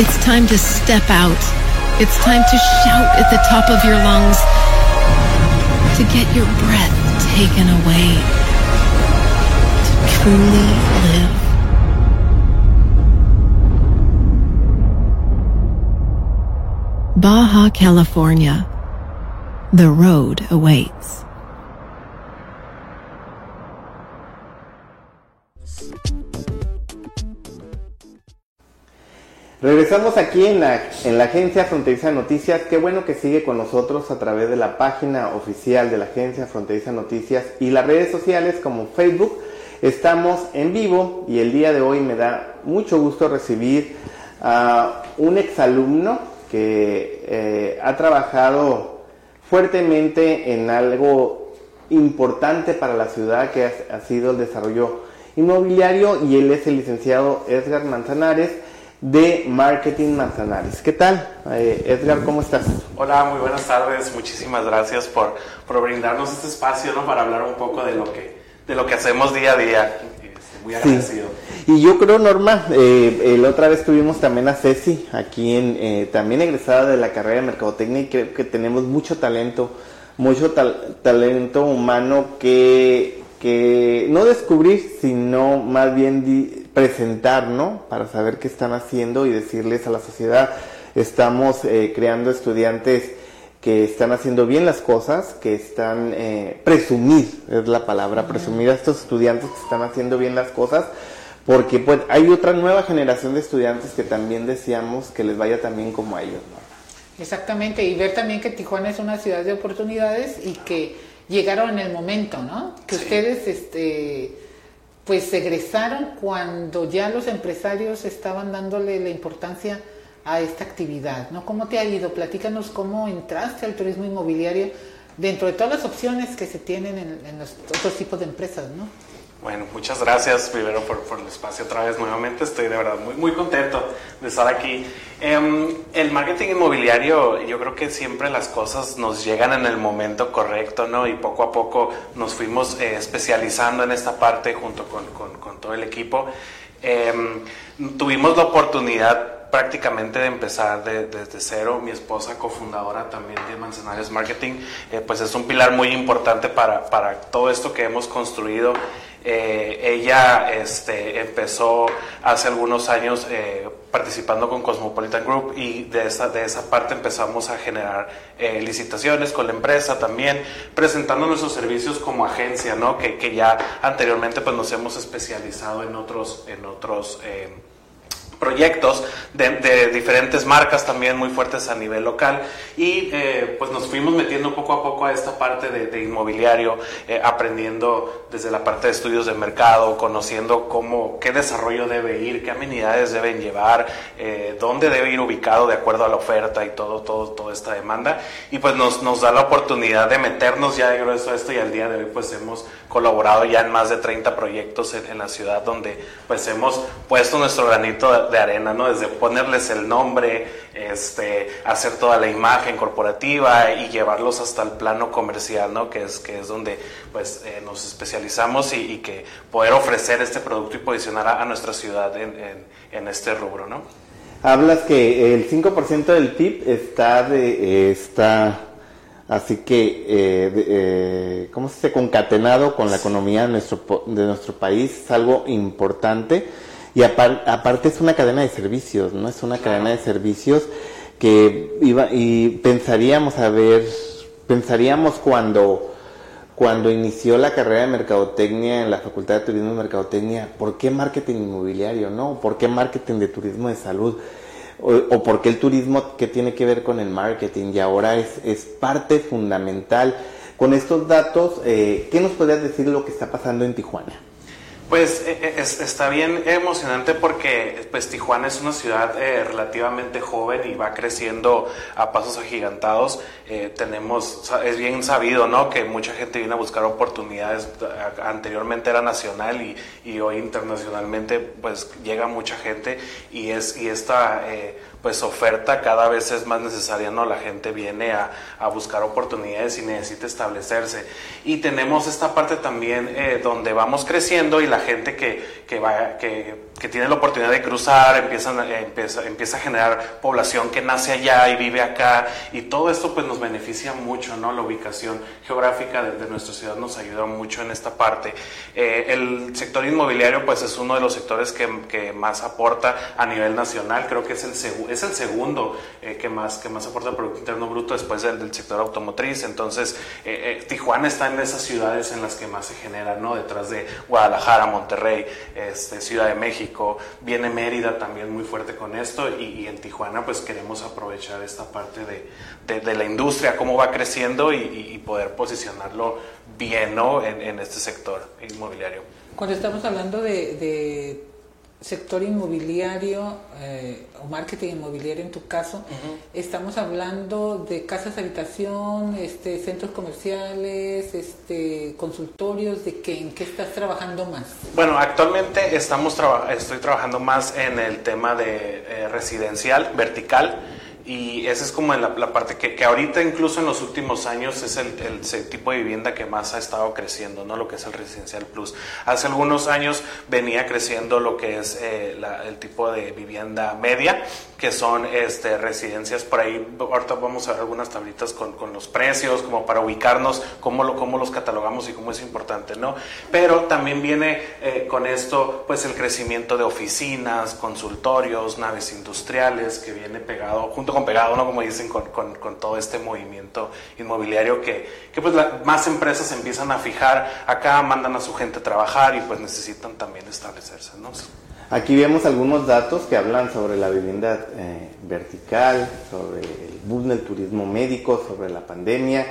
It's time to step out. It's time to shout at the top of your lungs to get your breath taken away To truly live. Baja California. The road awaits. Regresamos aquí en la, en la agencia Fronteriza Noticias. Qué bueno que sigue con nosotros a través de la página oficial de la agencia Fronteriza Noticias y las redes sociales como Facebook Estamos en vivo y el día de hoy me da mucho gusto recibir a un exalumno que eh, ha trabajado fuertemente en algo importante para la ciudad que ha, sido el desarrollo inmobiliario y él es el licenciado Edgar Manzanares de Marketing Manzanares. ¿Qué tal? Eh, Edgar, ¿cómo estás? Hola, muy buenas tardes. Muchísimas gracias por, por brindarnos este espacio ¿no? para hablar un poco de lo que de lo que hacemos día a día. Muy agradecido. Y yo creo, Norma, eh, la otra vez tuvimos también a Ceci, aquí en, eh, también egresada de la carrera de Mercadotecnia, y creo que tenemos mucho talento, mucho talento humano que, que no descubrir, sino más bien presentar, ¿no? Para saber qué están haciendo y decirles a la sociedad, estamos eh, creando estudiantes que están haciendo bien las cosas, que están, eh, presumir, es la palabra, presumir a estos estudiantes que están haciendo bien las cosas, porque pues hay otra nueva generación de estudiantes que también deseamos que les vaya también como a ellos. Exactamente, y ver también que Tijuana es una ciudad de oportunidades y que llegaron en el momento, ¿no? Que ustedes, este, pues egresaron cuando ya los empresarios estaban dándole la importancia a esta actividad, ¿no? ¿Cómo te ha ido? Platícanos cómo entraste al turismo inmobiliario dentro de todas las opciones que se tienen en, los otros tipos de empresas, ¿no? Bueno, muchas gracias primero por, el espacio otra vez nuevamente. Estoy de verdad muy, muy contento de estar aquí. Em, el marketing inmobiliario, yo creo que siempre las cosas nos llegan en el momento correcto, ¿no? Y poco a poco nos fuimos eh, especializando en esta parte junto con, con, todo el equipo. Em, tuvimos la oportunidad prácticamente de empezar desde cero. Mi esposa, cofundadora también de Manzanares Marketing, eh, pues es un pilar muy importante para, para todo esto que hemos construido. Eh, ella este, empezó hace algunos años eh, participando con Cosmopolitan Group y de esa, de esa parte empezamos a generar licitaciones con la empresa también, presentando nuestros servicios como agencia, ¿no? que, que ya anteriormente pues, nos hemos especializado en otros, en otros proyectos de, diferentes marcas también muy fuertes a nivel local. Y eh, pues nos fuimos metiendo poco a poco a esta parte de, inmobiliario, eh, aprendiendo desde la parte de estudios de mercado, conociendo cómo, qué desarrollo debe ir, qué amenidades deben llevar, eh, dónde debe ir ubicado de acuerdo a la oferta y todo, todo, toda esta demanda. Y pues nos, nos da la oportunidad de meternos ya de grueso a esto y al día de hoy pues hemos colaborado ya en más de 30 proyectos en, en la ciudad donde pues hemos puesto nuestro granito de arena, ¿no? Desde ponerles el nombre, este, hacer toda la imagen corporativa y llevarlos hasta el plano comercial, ¿no? Que es, que es donde pues eh, nos especializamos y, que poder ofrecer este producto y posicionar a, nuestra ciudad en, en, este rubro, ¿no? Hablas que el 5% del PIB está de, está así que eh, eh, ¿cómo se dice? concatenado con la economía de nuestro, de nuestro país, es algo importante y aparte es una cadena de servicios, ¿no? Es una cadena de servicios que iba y pensaríamos a ver, pensaríamos cuando cuando inició la carrera de mercadotecnia en la Facultad de Turismo y Mercadotecnia, ¿por qué marketing inmobiliario, no? ¿Por qué marketing de turismo de salud? O, por qué el turismo que tiene que ver con el marketing y ahora es, es parte fundamental. Con estos datos, eh, ¿qué nos podrías decir de lo que está pasando en Tijuana? Pues eh, eh, está bien emocionante porque pues Tijuana es una ciudad eh, relativamente joven y va creciendo a pasos agigantados. tenemos, es bien sabido, ¿no? Que mucha gente viene a buscar oportunidades. Anteriormente era nacional y, y hoy internacionalmente pues llega mucha gente y es y esta pues oferta cada vez es más necesaria, ¿no? La gente viene a, a buscar oportunidades y necesita establecerse. Y tenemos esta parte también eh, donde vamos creciendo y la gente que, que, va, que que tiene la oportunidad de cruzar, empiezan, empieza, empieza a generar población que nace allá y vive acá y todo esto pues nos beneficia mucho, ¿no? La ubicación geográfica de, nuestra ciudad nos ayuda mucho en esta parte. Eh, el sector inmobiliario pues es uno de los sectores que, que más aporta a nivel nacional, creo que es el, es el segundo eh, que, más, que más aporta al Producto Interno Bruto después del, del sector automotriz, entonces eh, Tijuana está en esas ciudades en las que más se genera, ¿no? Detrás de Guadalajara, Monterrey, este, Ciudad de México, viene Mérida también muy fuerte con esto y, en Tijuana pues queremos aprovechar esta parte de, de, la industria, cómo va creciendo y, poder posicionarlo bien ¿no? en, en, este sector inmobiliario. Cuando estamos hablando de sector inmobiliario eh, o marketing inmobiliario en tu caso, estamos hablando de casas de habitación, este, centros comerciales, este, consultorios, de qué, en qué estás trabajando más. Bueno, actualmente estamos estoy trabajando más en el tema de eh, residencial vertical y esa es como la, parte que, que, ahorita incluso en los últimos años es el, el, tipo de vivienda que más ha estado creciendo, ¿no? Lo que es el residencial plus. Hace algunos años venía creciendo lo que es eh, el tipo de vivienda media, que son este, residencias por ahí. Ahorita vamos a ver algunas tablitas con, con los precios, como para ubicarnos, cómo, lo, cómo los catalogamos y cómo es importante, ¿no? Pero también viene eh, con esto, pues el crecimiento de oficinas, consultorios, naves industriales, que viene pegado junto con pegado, ¿no? Como dicen, con, con, con todo este movimiento inmobiliario que, que pues más empresas empiezan a fijar acá, mandan a su gente a trabajar y pues necesitan también establecerse, ¿no? Aquí vemos algunos datos que hablan sobre la vivienda eh, vertical, sobre el boom del turismo médico, sobre la pandemia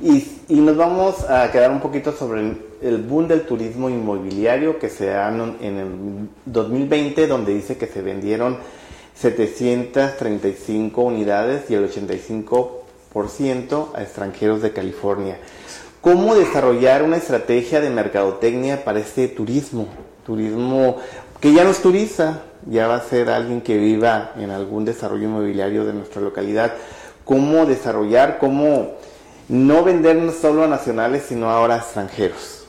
y, y, nos vamos a quedar un poquito sobre el, el boom del turismo inmobiliario que se da en el 2020 donde dice que se vendieron 735 unidades y el 85% a extranjeros de California. ¿Cómo desarrollar una estrategia de mercadotecnia para este turismo? Turismo que ya nos turiza, ya va a ser alguien que viva en algún desarrollo inmobiliario de nuestra localidad. ¿Cómo desarrollar, cómo no vendernos solo a nacionales, sino ahora a extranjeros?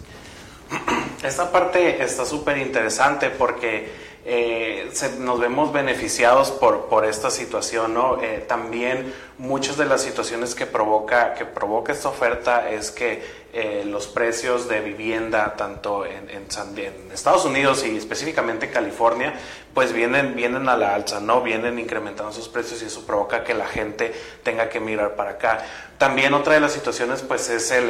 Esta parte está súper interesante porque eh, nos vemos beneficiados por, por esta situación, ¿no? Eh, también muchas de las situaciones que provoca, que provoca esta oferta es que eh, los precios de vivienda, tanto en, en, Estados Unidos y específicamente en California, pues vienen, vienen a la alza, ¿no? Vienen incrementando sus precios y eso provoca que la gente tenga que mirar para acá. También otra de las situaciones, pues, es el,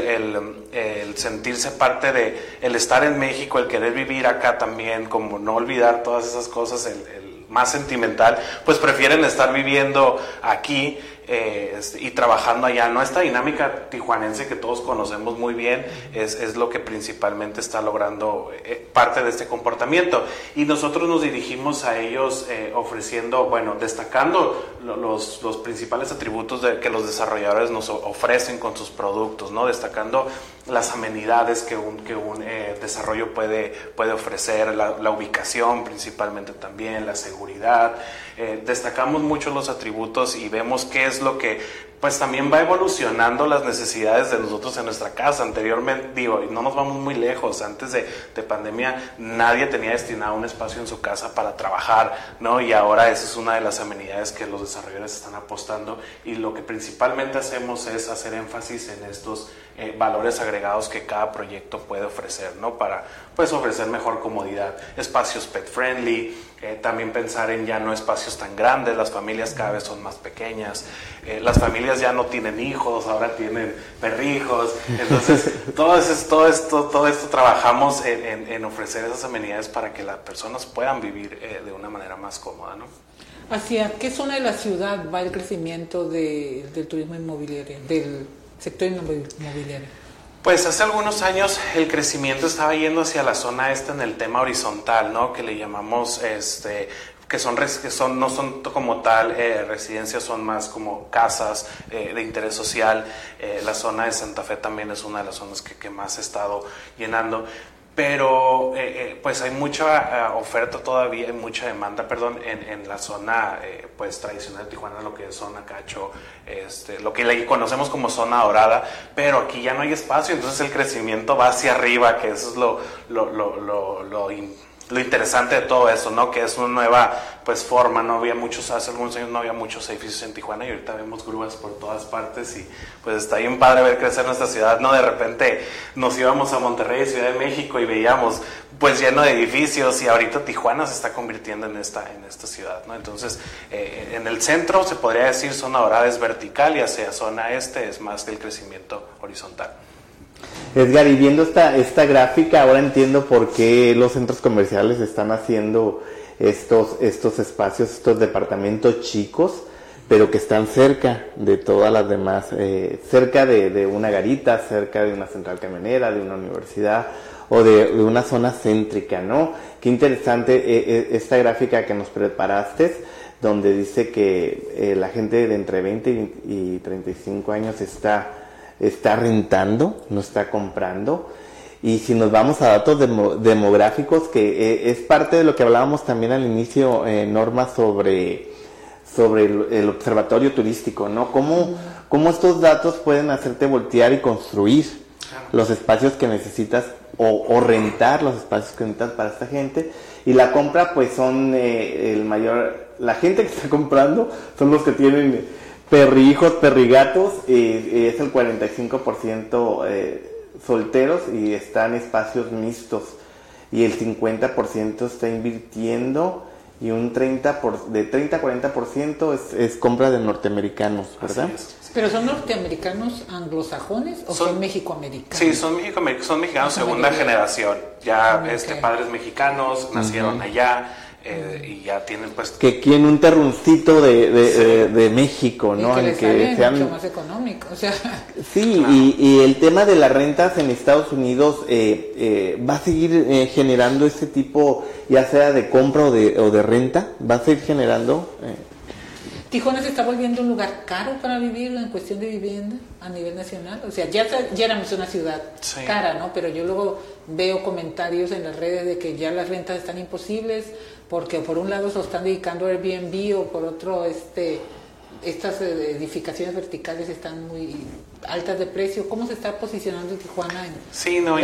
el, sentirse parte de, el estar en México, el querer vivir acá también, como no olvidar todas esas cosas, el más sentimental, pues prefieren estar viviendo aquí eh, y trabajando allá. ¿no? Esta dinámica tijuanense que todos conocemos muy bien es, es lo que principalmente está logrando eh, parte de este comportamiento. Y nosotros nos dirigimos a ellos eh, ofreciendo, bueno, destacando los, los, principales atributos que los desarrolladores nos ofrecen con sus productos, ¿no? destacando las amenidades que un, que un desarrollo puede, puede ofrecer, la, la, ubicación principalmente también, la seguridad. Destacamos mucho los atributos y vemos qué es lo que pues también va evolucionando las necesidades de nosotros en nuestra casa. Anteriormente, digo, no nos vamos muy lejos, antes de, de, pandemia nadie tenía destinado un espacio en su casa para trabajar, ¿no? Y ahora esa es una de las amenidades que los desarrolladores están apostando y lo que principalmente hacemos es hacer énfasis en estos eh, valores agregados que cada proyecto puede ofrecer, ¿no? Para, pues, ofrecer mejor comodidad, espacios pet friendly, eh, también pensar en ya no espacios tan grandes, las familias cada vez son más pequeñas, eh, las familias ya no tienen hijos, ahora tienen perrijos, entonces todo, eso, todo, esto, todo esto trabajamos en, ofrecer esas amenidades para que las personas puedan vivir eh, de una manera más cómoda. ¿no? ¿Hacia qué zona de la ciudad va el crecimiento del turismo inmobiliario, del sector inmobiliario? Pues hace algunos años el crecimiento estaba yendo hacia la zona esta en el tema horizontal, ¿no? Que le llamamos, este, que son, que son no son como tal eh, residencias, son más como casas eh, de interés social. Eh, la zona de Santa Fe también es una de las zonas que, que más ha estado llenando pero eh, eh, pues hay mucha eh, oferta todavía, hay mucha demanda, perdón, en, en la zona pues tradicional de Tijuana, lo que es zona Cacho, este, lo que le conocemos como zona dorada, pero aquí ya no hay espacio, entonces el crecimiento va hacia arriba, que eso es lo, lo, lo, lo, lo lo interesante de todo eso, ¿no? Que es una nueva, pues, forma, no había muchos, hace algunos años no había muchos edificios en Tijuana y ahorita vemos grúas por todas partes y pues está bien padre ver crecer nuestra ciudad, ¿no? De repente nos íbamos a Monterrey, Ciudad de México y veíamos, pues, lleno de edificios y ahorita Tijuana se está convirtiendo en esta, en esta ciudad, ¿no? Entonces, eh, en el centro se podría decir zona dorada es vertical y hacia zona este es más del crecimiento horizontal. Edgar, y viendo esta, esta gráfica, ahora entiendo por qué los centros comerciales están haciendo estos, estos espacios, estos departamentos chicos, pero que están cerca de todas las demás, eh, cerca de, una garita, cerca de una central camionera, de una universidad o de, una zona céntrica, ¿no? Qué interesante eh, eh, esta gráfica que nos preparaste, donde dice que la gente de entre 20 y 35 años está está rentando, no está comprando. Y si nos vamos a datos demográficos, que eh, es parte de lo que hablábamos también al inicio, eh, Norma, sobre, sobre el, observatorio turístico, ¿no? ¿Cómo, ¿Cómo estos datos pueden hacerte voltear y construir los espacios que necesitas o, rentar los espacios que necesitas para esta gente? Y la compra, pues son eh, el mayor, la gente que está comprando son los que tienen perrijos, perrigatos, eh, es el 45% eh, solteros y están espacios mixtos. Y el 50% está invirtiendo y un 30 por, de 30 a 40% es, es compra de norteamericanos, ¿verdad? ¿Pero son norteamericanos anglosajones o son, mexicoamericanos? Sí, son, son mexicanos segunda generación. Ya ah, este, padres mexicanos nacieron allá eh, y ya tienen pues que tienen un terruncito de, de, México no y que, sean mucho más económico o sea. Sí y, y, el tema de las rentas en Estados Unidos eh, eh, va a seguir generando ese tipo ya sea de compra o de, o de renta va a seguir generando Tijuana se está volviendo un lugar caro para vivir en cuestión de vivienda a nivel nacional. O sea, ya, ya éramos una ciudad cara, ¿no? Pero yo luego veo comentarios en las redes de que ya las rentas están imposibles porque por un lado se están dedicando a Airbnb o por otro este estas edificaciones verticales están muy altas de precio. ¿Cómo se está posicionando Tijuana en sí, no,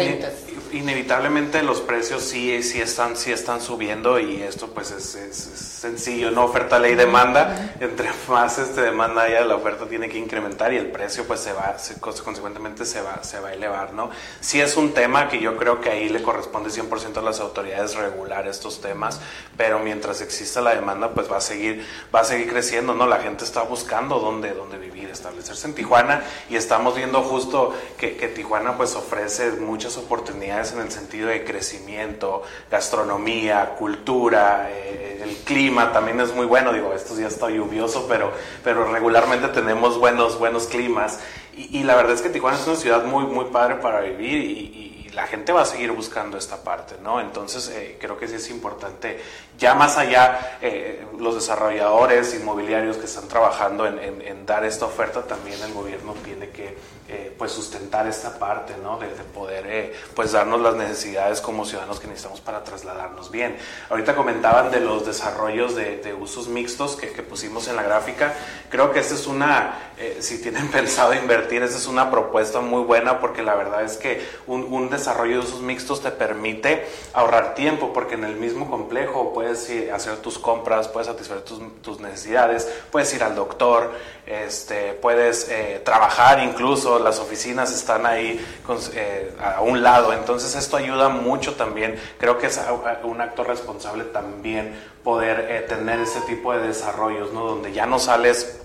inevitablemente los precios sí, sí, están, sí están subiendo y esto pues es, sencillo, ¿no? Oferta, ley, demanda. Entre más este demanda haya, la oferta tiene que incrementar y el precio pues se va, consecuentemente se va, se va a elevar, ¿no? Sí es un tema que yo creo que ahí le corresponde 100% a las autoridades regular estos temas, pero mientras exista la demanda pues va a seguir, va a seguir creciendo, ¿no? La gente está está buscando dónde, dónde vivir, establecerse en Tijuana y estamos viendo justo que, Tijuana pues ofrece muchas oportunidades en el sentido de crecimiento, gastronomía, cultura, eh, el clima también es muy bueno, digo, estos días está lluvioso, pero, pero regularmente tenemos buenos, buenos climas y, la verdad es que Tijuana es una ciudad muy, muy padre para vivir y la gente va a seguir buscando esta parte, ¿no? Entonces eh, creo que sí es importante, ya más allá, eh, los desarrolladores inmobiliarios que están trabajando en, dar esta oferta, también el gobierno tiene que eh, pues sustentar esta parte, ¿no? De, poder pues darnos las necesidades como ciudadanos que necesitamos para trasladarnos bien. Ahorita comentaban de los desarrollos de, usos mixtos que, que, pusimos en la gráfica. Creo que esta es una, si tienen pensado invertir, esta es una propuesta muy buena porque la verdad es que un, un desarrollo de usos mixtos te permite ahorrar tiempo porque en el mismo complejo puedes a hacer tus compras, puedes satisfacer tus, necesidades, puedes ir al doctor, este, puedes eh, trabajar incluso, las oficinas están ahí eh, a un lado, entonces esto ayuda mucho también, creo que es un acto responsable también poder eh, tener ese tipo de desarrollos, ¿no? donde ya no sales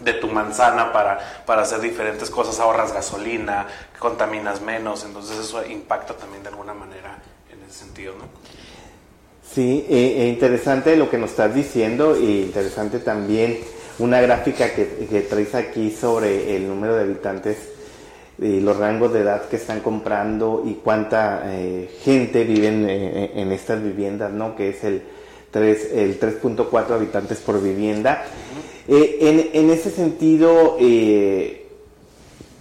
de tu manzana para, para hacer diferentes cosas, ahorras gasolina, contaminas menos, entonces eso impacta también de alguna manera en ese sentido, ¿no? Sí, eh, interesante lo que nos estás diciendo y interesante también una gráfica que, que traes aquí sobre el número de habitantes y los rangos de edad que están comprando y cuánta eh, gente vive en, en, estas viviendas, ¿no? Que es el 3, el 3.4 habitantes por vivienda. Eh, en, ese sentido, eh,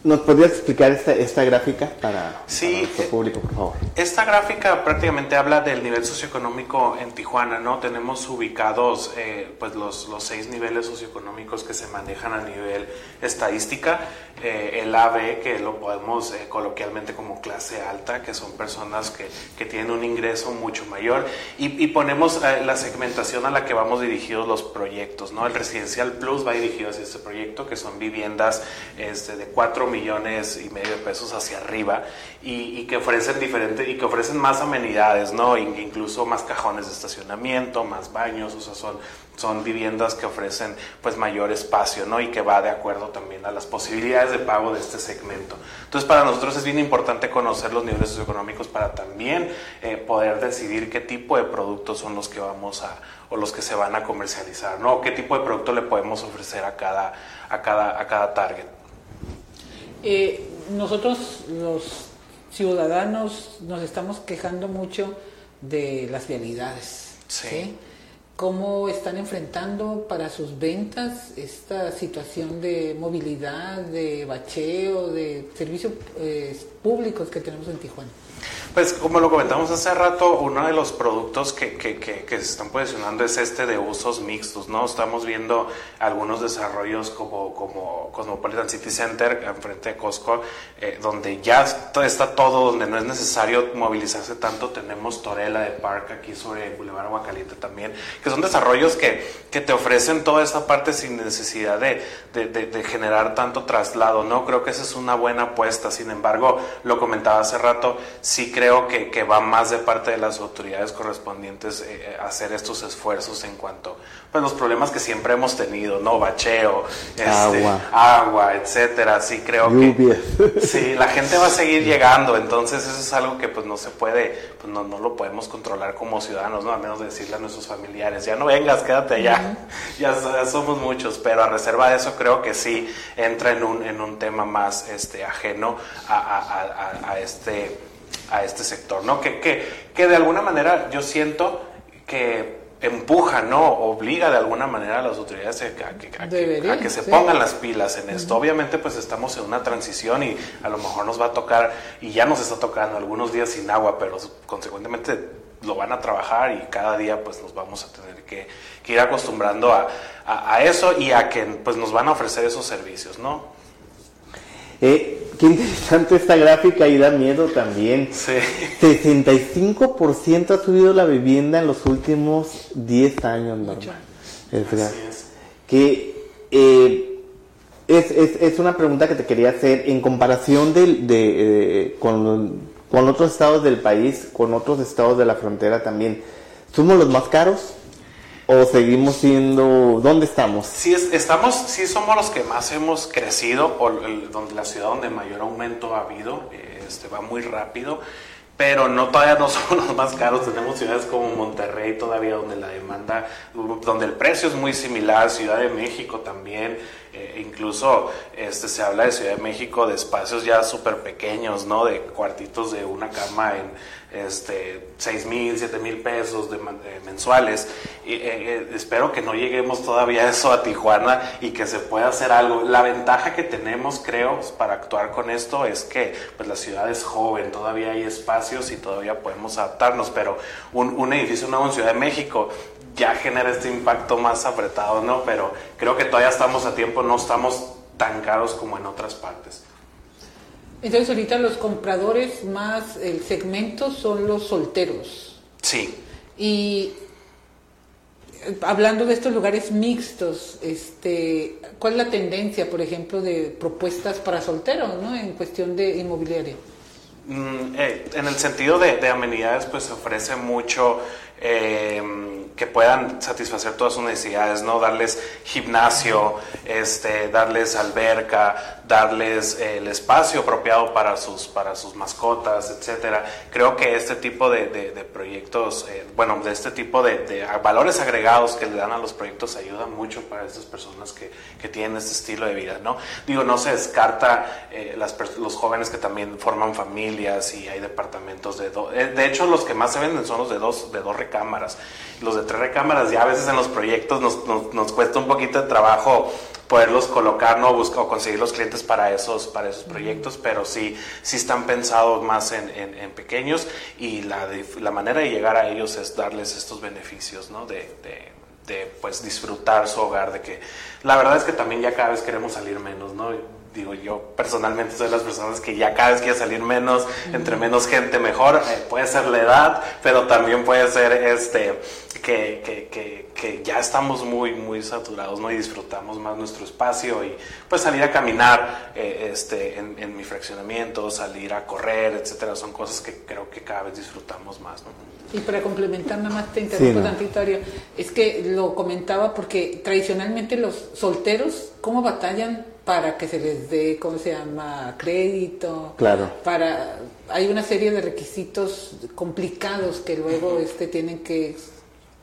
¿Nos podrías explicar esta, esta gráfica para, sí, nuestro público, por favor? Esta gráfica prácticamente habla del nivel socioeconómico en Tijuana, ¿no? Tenemos ubicados eh, pues los, los, seis niveles socioeconómicos que se manejan a nivel estadística. Eh, el AB, que lo podemos eh, coloquialmente como clase alta, que son personas que, que tienen un ingreso mucho mayor. Y, y ponemos la segmentación a la que vamos dirigidos los proyectos, ¿no? El Residencial Plus va dirigido hacia este proyecto, que son viviendas este, de cuatro millones y medio de pesos hacia arriba y, que ofrecen diferente y que ofrecen más amenidades, ¿no? Incluso más cajones de estacionamiento, más baños, o sea, son, son viviendas que ofrecen pues mayor espacio, ¿no? Y que va de acuerdo también a las posibilidades de pago de este segmento. Entonces, para nosotros es bien importante conocer los niveles socioeconómicos para también eh, poder decidir qué tipo de productos son los que vamos a o los que se van a comercializar, ¿no? ¿Qué tipo de producto le podemos ofrecer a cada, a cada, a cada target? Eh, nosotros los ciudadanos nos estamos quejando mucho de las vialidades. Sí. ¿Cómo están enfrentando para sus ventas esta situación de movilidad, de bacheo, de servicios eh, públicos que tenemos en Tijuana? Pues como lo comentamos hace rato, uno de los productos que, que, que, se están posicionando es este de usos mixtos, ¿no? Estamos viendo algunos desarrollos como, como Cosmopolitan City Center, enfrente de Costco, eh, donde ya está todo, donde no es necesario movilizarse tanto. Tenemos Torela de Park aquí sobre Boulevard Aguacaliente también, que son desarrollos que, que te ofrecen toda esta parte sin necesidad de, de, de, generar tanto traslado, ¿no? Creo que esa es una buena apuesta. Sin embargo, lo comentaba hace rato, sí creo que, que, va más de parte de las autoridades correspondientes eh, eh, hacer estos esfuerzos en cuanto a pues, los problemas que siempre hemos tenido, ¿no? Bacheo, este, agua. agua, etcétera. Sí creo que sí, la gente va a seguir llegando, entonces eso es algo que pues no se puede, pues no, no lo podemos controlar como ciudadanos, ¿no? A menos de decirle a nuestros familiares, ya no vengas, quédate allá, ya, somos muchos, pero a reserva de eso creo que sí entra en un, en un tema más este, ajeno a, a, a este a este sector, ¿no? Que, que, que de alguna manera yo siento que empuja, ¿no? Obliga de alguna manera a las autoridades a que, a que, se pongan las pilas en esto. Obviamente, pues estamos en una transición y a lo mejor nos va a tocar, y ya nos está tocando algunos días sin agua, pero consecuentemente lo van a trabajar y cada día pues nos vamos a tener que, ir acostumbrando a, a, eso y a que pues nos van a ofrecer esos servicios, ¿no? Eh, Qué interesante esta gráfica y da miedo también. Sí. 65% ha subido la vivienda en los últimos 10 años, normal. Es verdad. Que eh, es, es, es, una pregunta que te quería hacer en comparación de, de eh, con, con otros estados del país, con otros estados de la frontera también. ¿Somos los más caros? O seguimos siendo, ¿dónde estamos? Sí, estamos, sí somos los que más hemos crecido, o donde la ciudad donde mayor aumento ha habido, este, va muy rápido, pero no todavía no somos los más caros. Tenemos ciudades como Monterrey todavía donde la demanda, donde el precio es muy similar, Ciudad de México también, eh, incluso este, se habla de Ciudad de México de espacios ya súper pequeños, ¿no? De cuartitos de una cama en este, 6 mil, 7 mil pesos de, mensuales. Y, eh, eh, espero que no lleguemos todavía a eso a Tijuana y que se pueda hacer algo. La ventaja que tenemos, creo, para actuar con esto es que pues, la ciudad es joven, todavía hay espacios y todavía podemos adaptarnos, pero un, un edificio nuevo en Ciudad de México ya genera este impacto más apretado, ¿no? Pero creo que todavía estamos a tiempo, no estamos tan caros como en otras partes. Entonces ahorita los compradores más, el segmento son los solteros. Sí. Y eh, hablando de estos lugares mixtos, este, ¿cuál es la tendencia, por ejemplo, de propuestas para solteros, ¿no? En cuestión de inmobiliaria. Mm, eh, en el sentido de, de, amenidades, pues se ofrece mucho eh, que puedan satisfacer todas sus necesidades, ¿no? Darles gimnasio, este, darles alberca, darles eh, el espacio apropiado para sus, para sus mascotas, etcétera. Creo que este tipo de, proyectos, eh, bueno, de este tipo de, valores agregados que le dan a los proyectos ayudan mucho para estas personas que, que tienen este estilo de vida, ¿no? Digo, no se descarta eh, las, los jóvenes que también forman familias y hay departamentos de dos. de hecho, los que más se venden son los de dos, de dos recámaras. Los de tres recámaras ya a veces en los proyectos nos, nos, cuesta un poquito de trabajo poderlos colocar ¿no? Buscar, o conseguir los clientes para esos, para esos proyectos, pero sí, sí están pensados más en, en, pequeños y la, la, manera de llegar a ellos es darles estos beneficios ¿no? de, de, de, pues disfrutar su hogar, de que la verdad es que también ya cada vez queremos salir menos, ¿no? Digo yo personalmente soy de las personas que ya cada vez quiere salir menos, entre menos gente mejor, eh, puede ser la edad, pero también puede ser este que, que, que, ya estamos muy muy saturados ¿no? y disfrutamos más nuestro espacio y pues salir a caminar eh, este, en, en, mi fraccionamiento, salir a correr, etcétera, son cosas que creo que cada vez disfrutamos más. ¿no? Y para complementar nada más te interrumpo sí, es que lo comentaba porque tradicionalmente los solteros, ¿cómo batallan para que se les dé, ¿cómo se llama?, crédito. Claro. Para, hay una serie de requisitos complicados que luego este, tienen que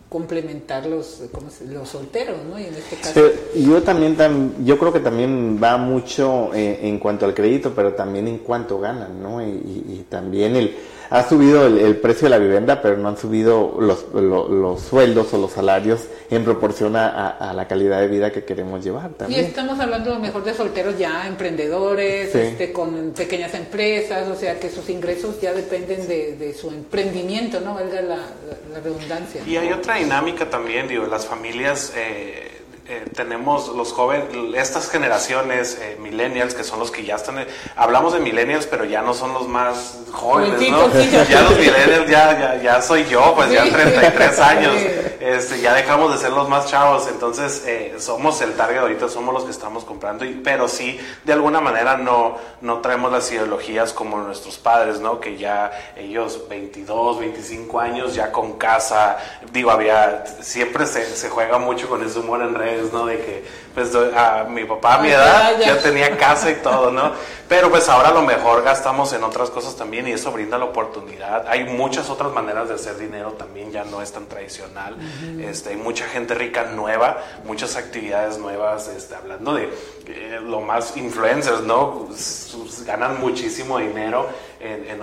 complementar los, los solteros, ¿no? Y en este caso... yo también, yo creo que también va mucho eh, en cuanto al crédito, pero también en cuanto ganan, ¿no? y también el ha subido el, precio de la vivienda, pero no han subido los, los, sueldos o los salarios en proporción a, la calidad de vida que queremos llevar. También. Y estamos hablando a lo mejor de solteros ya emprendedores, este, con pequeñas empresas, o sea que sus ingresos ya dependen de, su emprendimiento, ¿no? Valga la, redundancia. Y hay otra dinámica también, digo, las familias... Eh, eh, tenemos los jóvenes, estas generaciones eh, millennials, que son los que ya están, hablamos de millennials, pero ya no son los más jóvenes, ¿no? Ya. Los millennials, ya, ya, soy yo, pues ya 33 años, este, ya dejamos de ser los más chavos, entonces eh, somos el target ahorita, somos los que estamos comprando, y, pero sí, de alguna manera no, no traemos las ideologías como nuestros padres, ¿no? Que ya ellos 22, 25 años, ya con casa, digo, había, siempre se, se juega mucho con ese humor en redes ¿no? De que, pues, a mi papá a mi edad ya tenía casa y todo, ¿no? Pero pues ahora a lo mejor gastamos en otras cosas también y eso brinda la oportunidad. Hay muchas otras maneras de hacer dinero también, ya no es tan tradicional. este, hay mucha gente rica nueva, muchas actividades nuevas, este, hablando de eh, lo más influencers, ¿no? ganan muchísimo dinero en,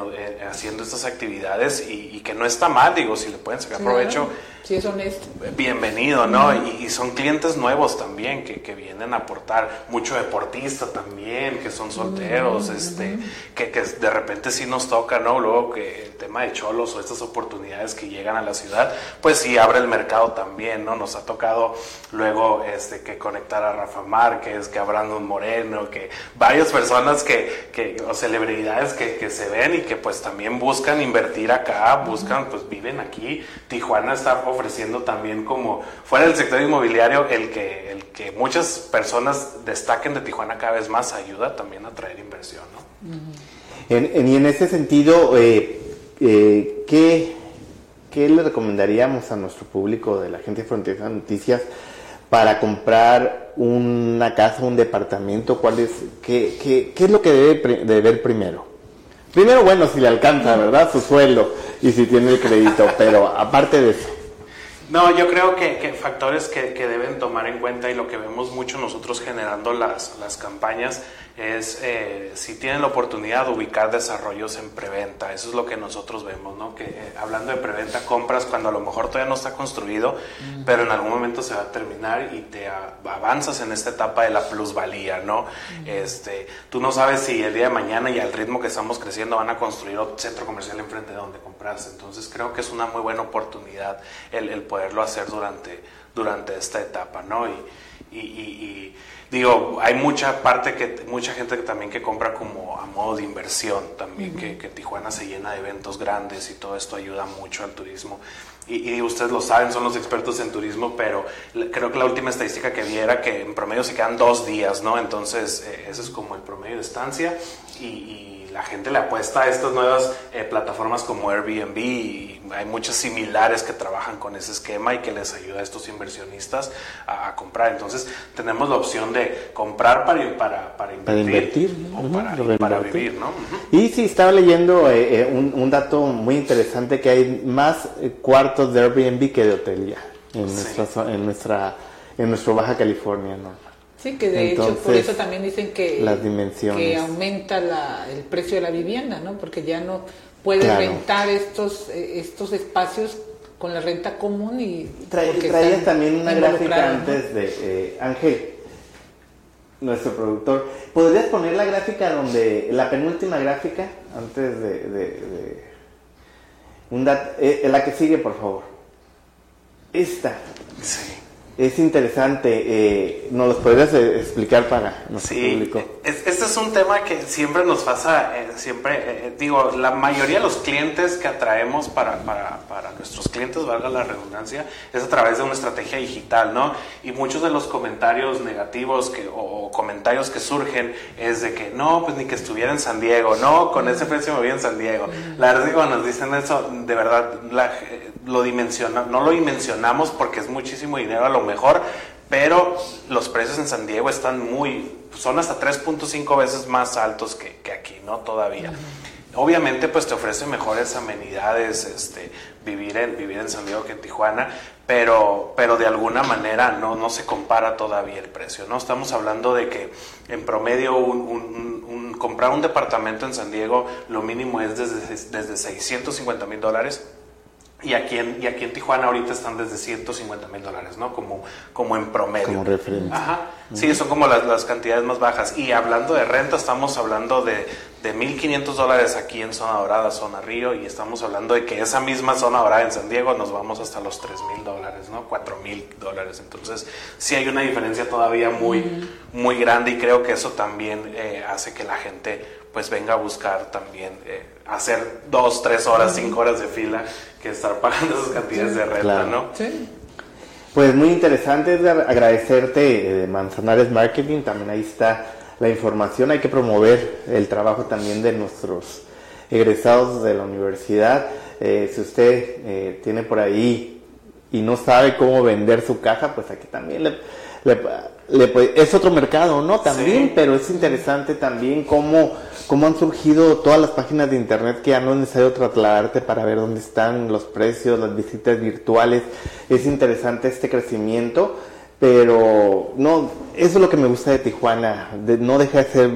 haciendo estas actividades y, que no está mal, digo, si le pueden sacar provecho. Sí, es honesto. Bienvenido, ¿no? y, son clientes nuevos también que, que, vienen a aportar, mucho deportista también, que son solteros, este, que, que, de repente sí nos toca, ¿no? Luego que el tema de cholos o estas oportunidades que llegan a la ciudad, pues sí abre el mercado también, ¿no? Nos ha tocado luego este, que conectar a Rafa Márquez, que a Brandon Moreno, que varias personas que, que o celebridades que, que se ven y que pues también buscan invertir acá, buscan, pues viven aquí. Tijuana está ofreciendo también como fuera del sector inmobiliario el que, el que muchas personas destaquen de Tijuana cada vez más ayuda también a traer inversión. ¿no? y en ese sentido, eh, eh, ¿qué, ¿qué le recomendaríamos a nuestro público de la Agencia Fronteriza Noticias para comprar una casa, un departamento? ¿Cuál es, qué, qué, qué es lo que debe de ver primero? Primero, bueno, si le alcanza, ¿verdad? Su sueldo y si tiene el crédito, pero aparte de eso. No, yo creo que, factores que, que, deben tomar en cuenta y lo que vemos mucho nosotros generando las, las campañas es eh, si tienen la oportunidad de ubicar desarrollos en preventa. Eso es lo que nosotros vemos, ¿no? Que eh, hablando de preventa, compras cuando a lo mejor todavía no está construido, pero en algún momento se va a terminar y te avanzas en esta etapa de la plusvalía, ¿no? este, tú no sabes si el día de mañana y al ritmo que estamos creciendo van a construir otro centro comercial enfrente de donde compraste. Entonces creo que es una muy buena oportunidad el, el poderlo hacer durante, durante esta etapa, ¿no? y, y, y digo, hay mucha parte que, mucha gente que también que compra como a modo de inversión, también que, Tijuana se llena de eventos grandes y todo esto ayuda mucho al turismo. Y, ustedes lo saben, son los expertos en turismo, pero creo que la última estadística que vi era que en promedio se quedan dos días, ¿no? Entonces, eh, ese es como el promedio de estancia y la gente le apuesta a estas nuevas eh, plataformas como Airbnb y hay muchas similares que trabajan con ese esquema y que les ayuda a estos inversionistas a, comprar. Entonces tenemos la opción de comprar para, para, para invertir, para, para, vivir. ¿no? Y sí, estaba leyendo eh, eh, un, dato muy interesante que hay más cuartos de Airbnb que de hotel en, nuestra, en, nuestra, en nuestro Baja California. ¿no? Sí, que de hecho por eso también dicen que, las dimensiones. que aumenta la, el precio de la vivienda, ¿no? Porque ya no puedes rentar estos, eh, estos espacios con la renta común y... traías también una gráfica antes de eh, Ángel, nuestro productor. ¿Podrías poner la gráfica donde, la penúltima gráfica, antes de... de, un eh, la que sigue, por favor. Esta. Sí. Es interesante, eh, ¿nos los podrías eh, explicar para nuestro sí, público? este es un tema que siempre nos pasa, eh, siempre, eh, digo, la mayoría de los clientes que atraemos para, para, para, nuestros clientes, valga la redundancia, es a través de una estrategia digital, ¿no? Y muchos de los comentarios negativos que, o, comentarios que surgen es de que no, pues ni que estuviera en San Diego, no, con ese precio me voy en San Diego. La verdad, cuando nos dicen eso, de verdad, la, lo dimensiona, no lo dimensionamos porque es muchísimo dinero a lo mejor, pero los precios en San Diego están muy, son hasta 3.5 veces más altos que, que, aquí, ¿no? Todavía. Obviamente, pues te ofrece mejores amenidades, este, vivir en, vivir en San Diego que en Tijuana, pero, pero de alguna manera no, no se compara todavía el precio, ¿no? Estamos hablando de que en promedio un, comprar un departamento en San Diego, lo mínimo es desde, desde 650 mil dólares y aquí, en, y aquí en Tijuana ahorita están desde 150 mil dólares, ¿no? Como, como en promedio. Como referencia. Ajá. Sí, son como las, las, cantidades más bajas. Y hablando de renta, estamos hablando de, de 1.500 dólares aquí en Zona Dorada, Zona Río, y estamos hablando de que esa misma Zona Dorada en San Diego nos vamos hasta los 3.000 dólares, ¿no? 4.000 dólares. Entonces, sí hay una diferencia todavía muy, muy grande y creo que eso también eh, hace que la gente pues venga a buscar también eh, hacer dos, tres horas, cinco horas de fila que estar pagando esas cantidades de renta, ¿no? Sí. Pues muy interesante, agradecerte eh, Manzanares Marketing, también ahí está la información, hay que promover el trabajo también de nuestros egresados de la universidad. Eh, si usted tiene por ahí y no sabe cómo vender su caja, pues aquí también le, es otro mercado, ¿no? También, pero es interesante también cómo, cómo han surgido todas las páginas de internet que ya no es necesario trasladarte para ver dónde están los precios, las visitas virtuales. Es interesante este crecimiento, pero no, eso es lo que me gusta de Tijuana, no deja de ser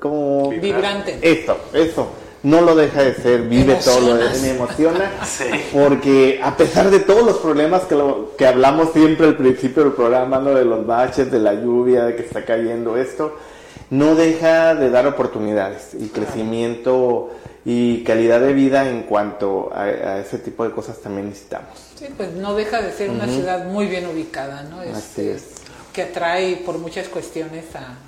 como vibrante. Eso, eso no lo deja de ser, vive todo, me emociona, porque a pesar de todos los problemas que, lo, que hablamos siempre al principio del programa, ¿no? de los baches, de la lluvia, de que está cayendo esto, no deja de dar oportunidades y crecimiento y calidad de vida en cuanto a, ese tipo de cosas también necesitamos. Sí, pues no deja de ser una ciudad muy bien ubicada, ¿no? Así este, es. Que atrae por muchas cuestiones a,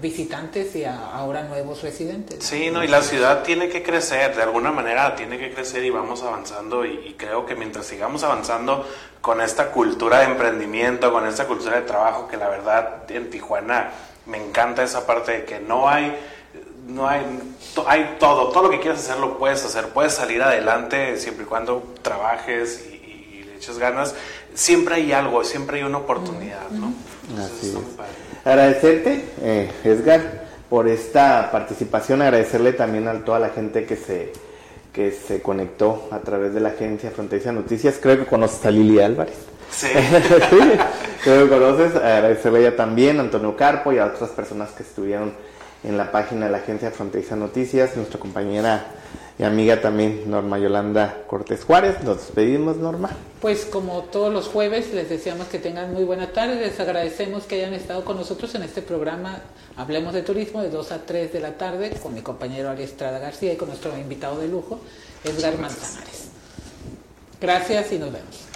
visitantes y a ahora nuevos residentes. Sí, no, y la ciudad tiene que crecer, de alguna manera tiene que crecer y vamos avanzando y, creo que mientras sigamos avanzando con esta cultura de emprendimiento, con esta cultura de trabajo, que la verdad en Tijuana me encanta esa parte de que no hay no hay, hay todo, todo lo que quieras hacer lo puedes hacer, puedes salir adelante siempre y cuando trabajes y, le eches ganas, siempre hay algo, siempre hay una oportunidad, ¿no? Así es. Agradecerte, eh, Edgar, por esta participación, agradecerle también a toda la gente que se, que se conectó a través de la agencia Fronteriza Noticias, creo que conoces a Lili Álvarez. Sí. creo que conoces, agradecerle a ella también, a Antonio Carpo y a otras personas que estuvieron en la página de la agencia Fronteriza Noticias, nuestra compañera y amiga también Norma Yolanda Cortés Juárez. Nos despedimos, Norma. Pues como todos los jueves, les deseamos que tengan muy buena tarde. Les agradecemos que hayan estado con nosotros en este programa Hablemos de Turismo de 2 a 3 de la tarde con mi compañero Ari Estrada García y con nuestro invitado de lujo, Edgar Manzanares. Gracias y nos vemos.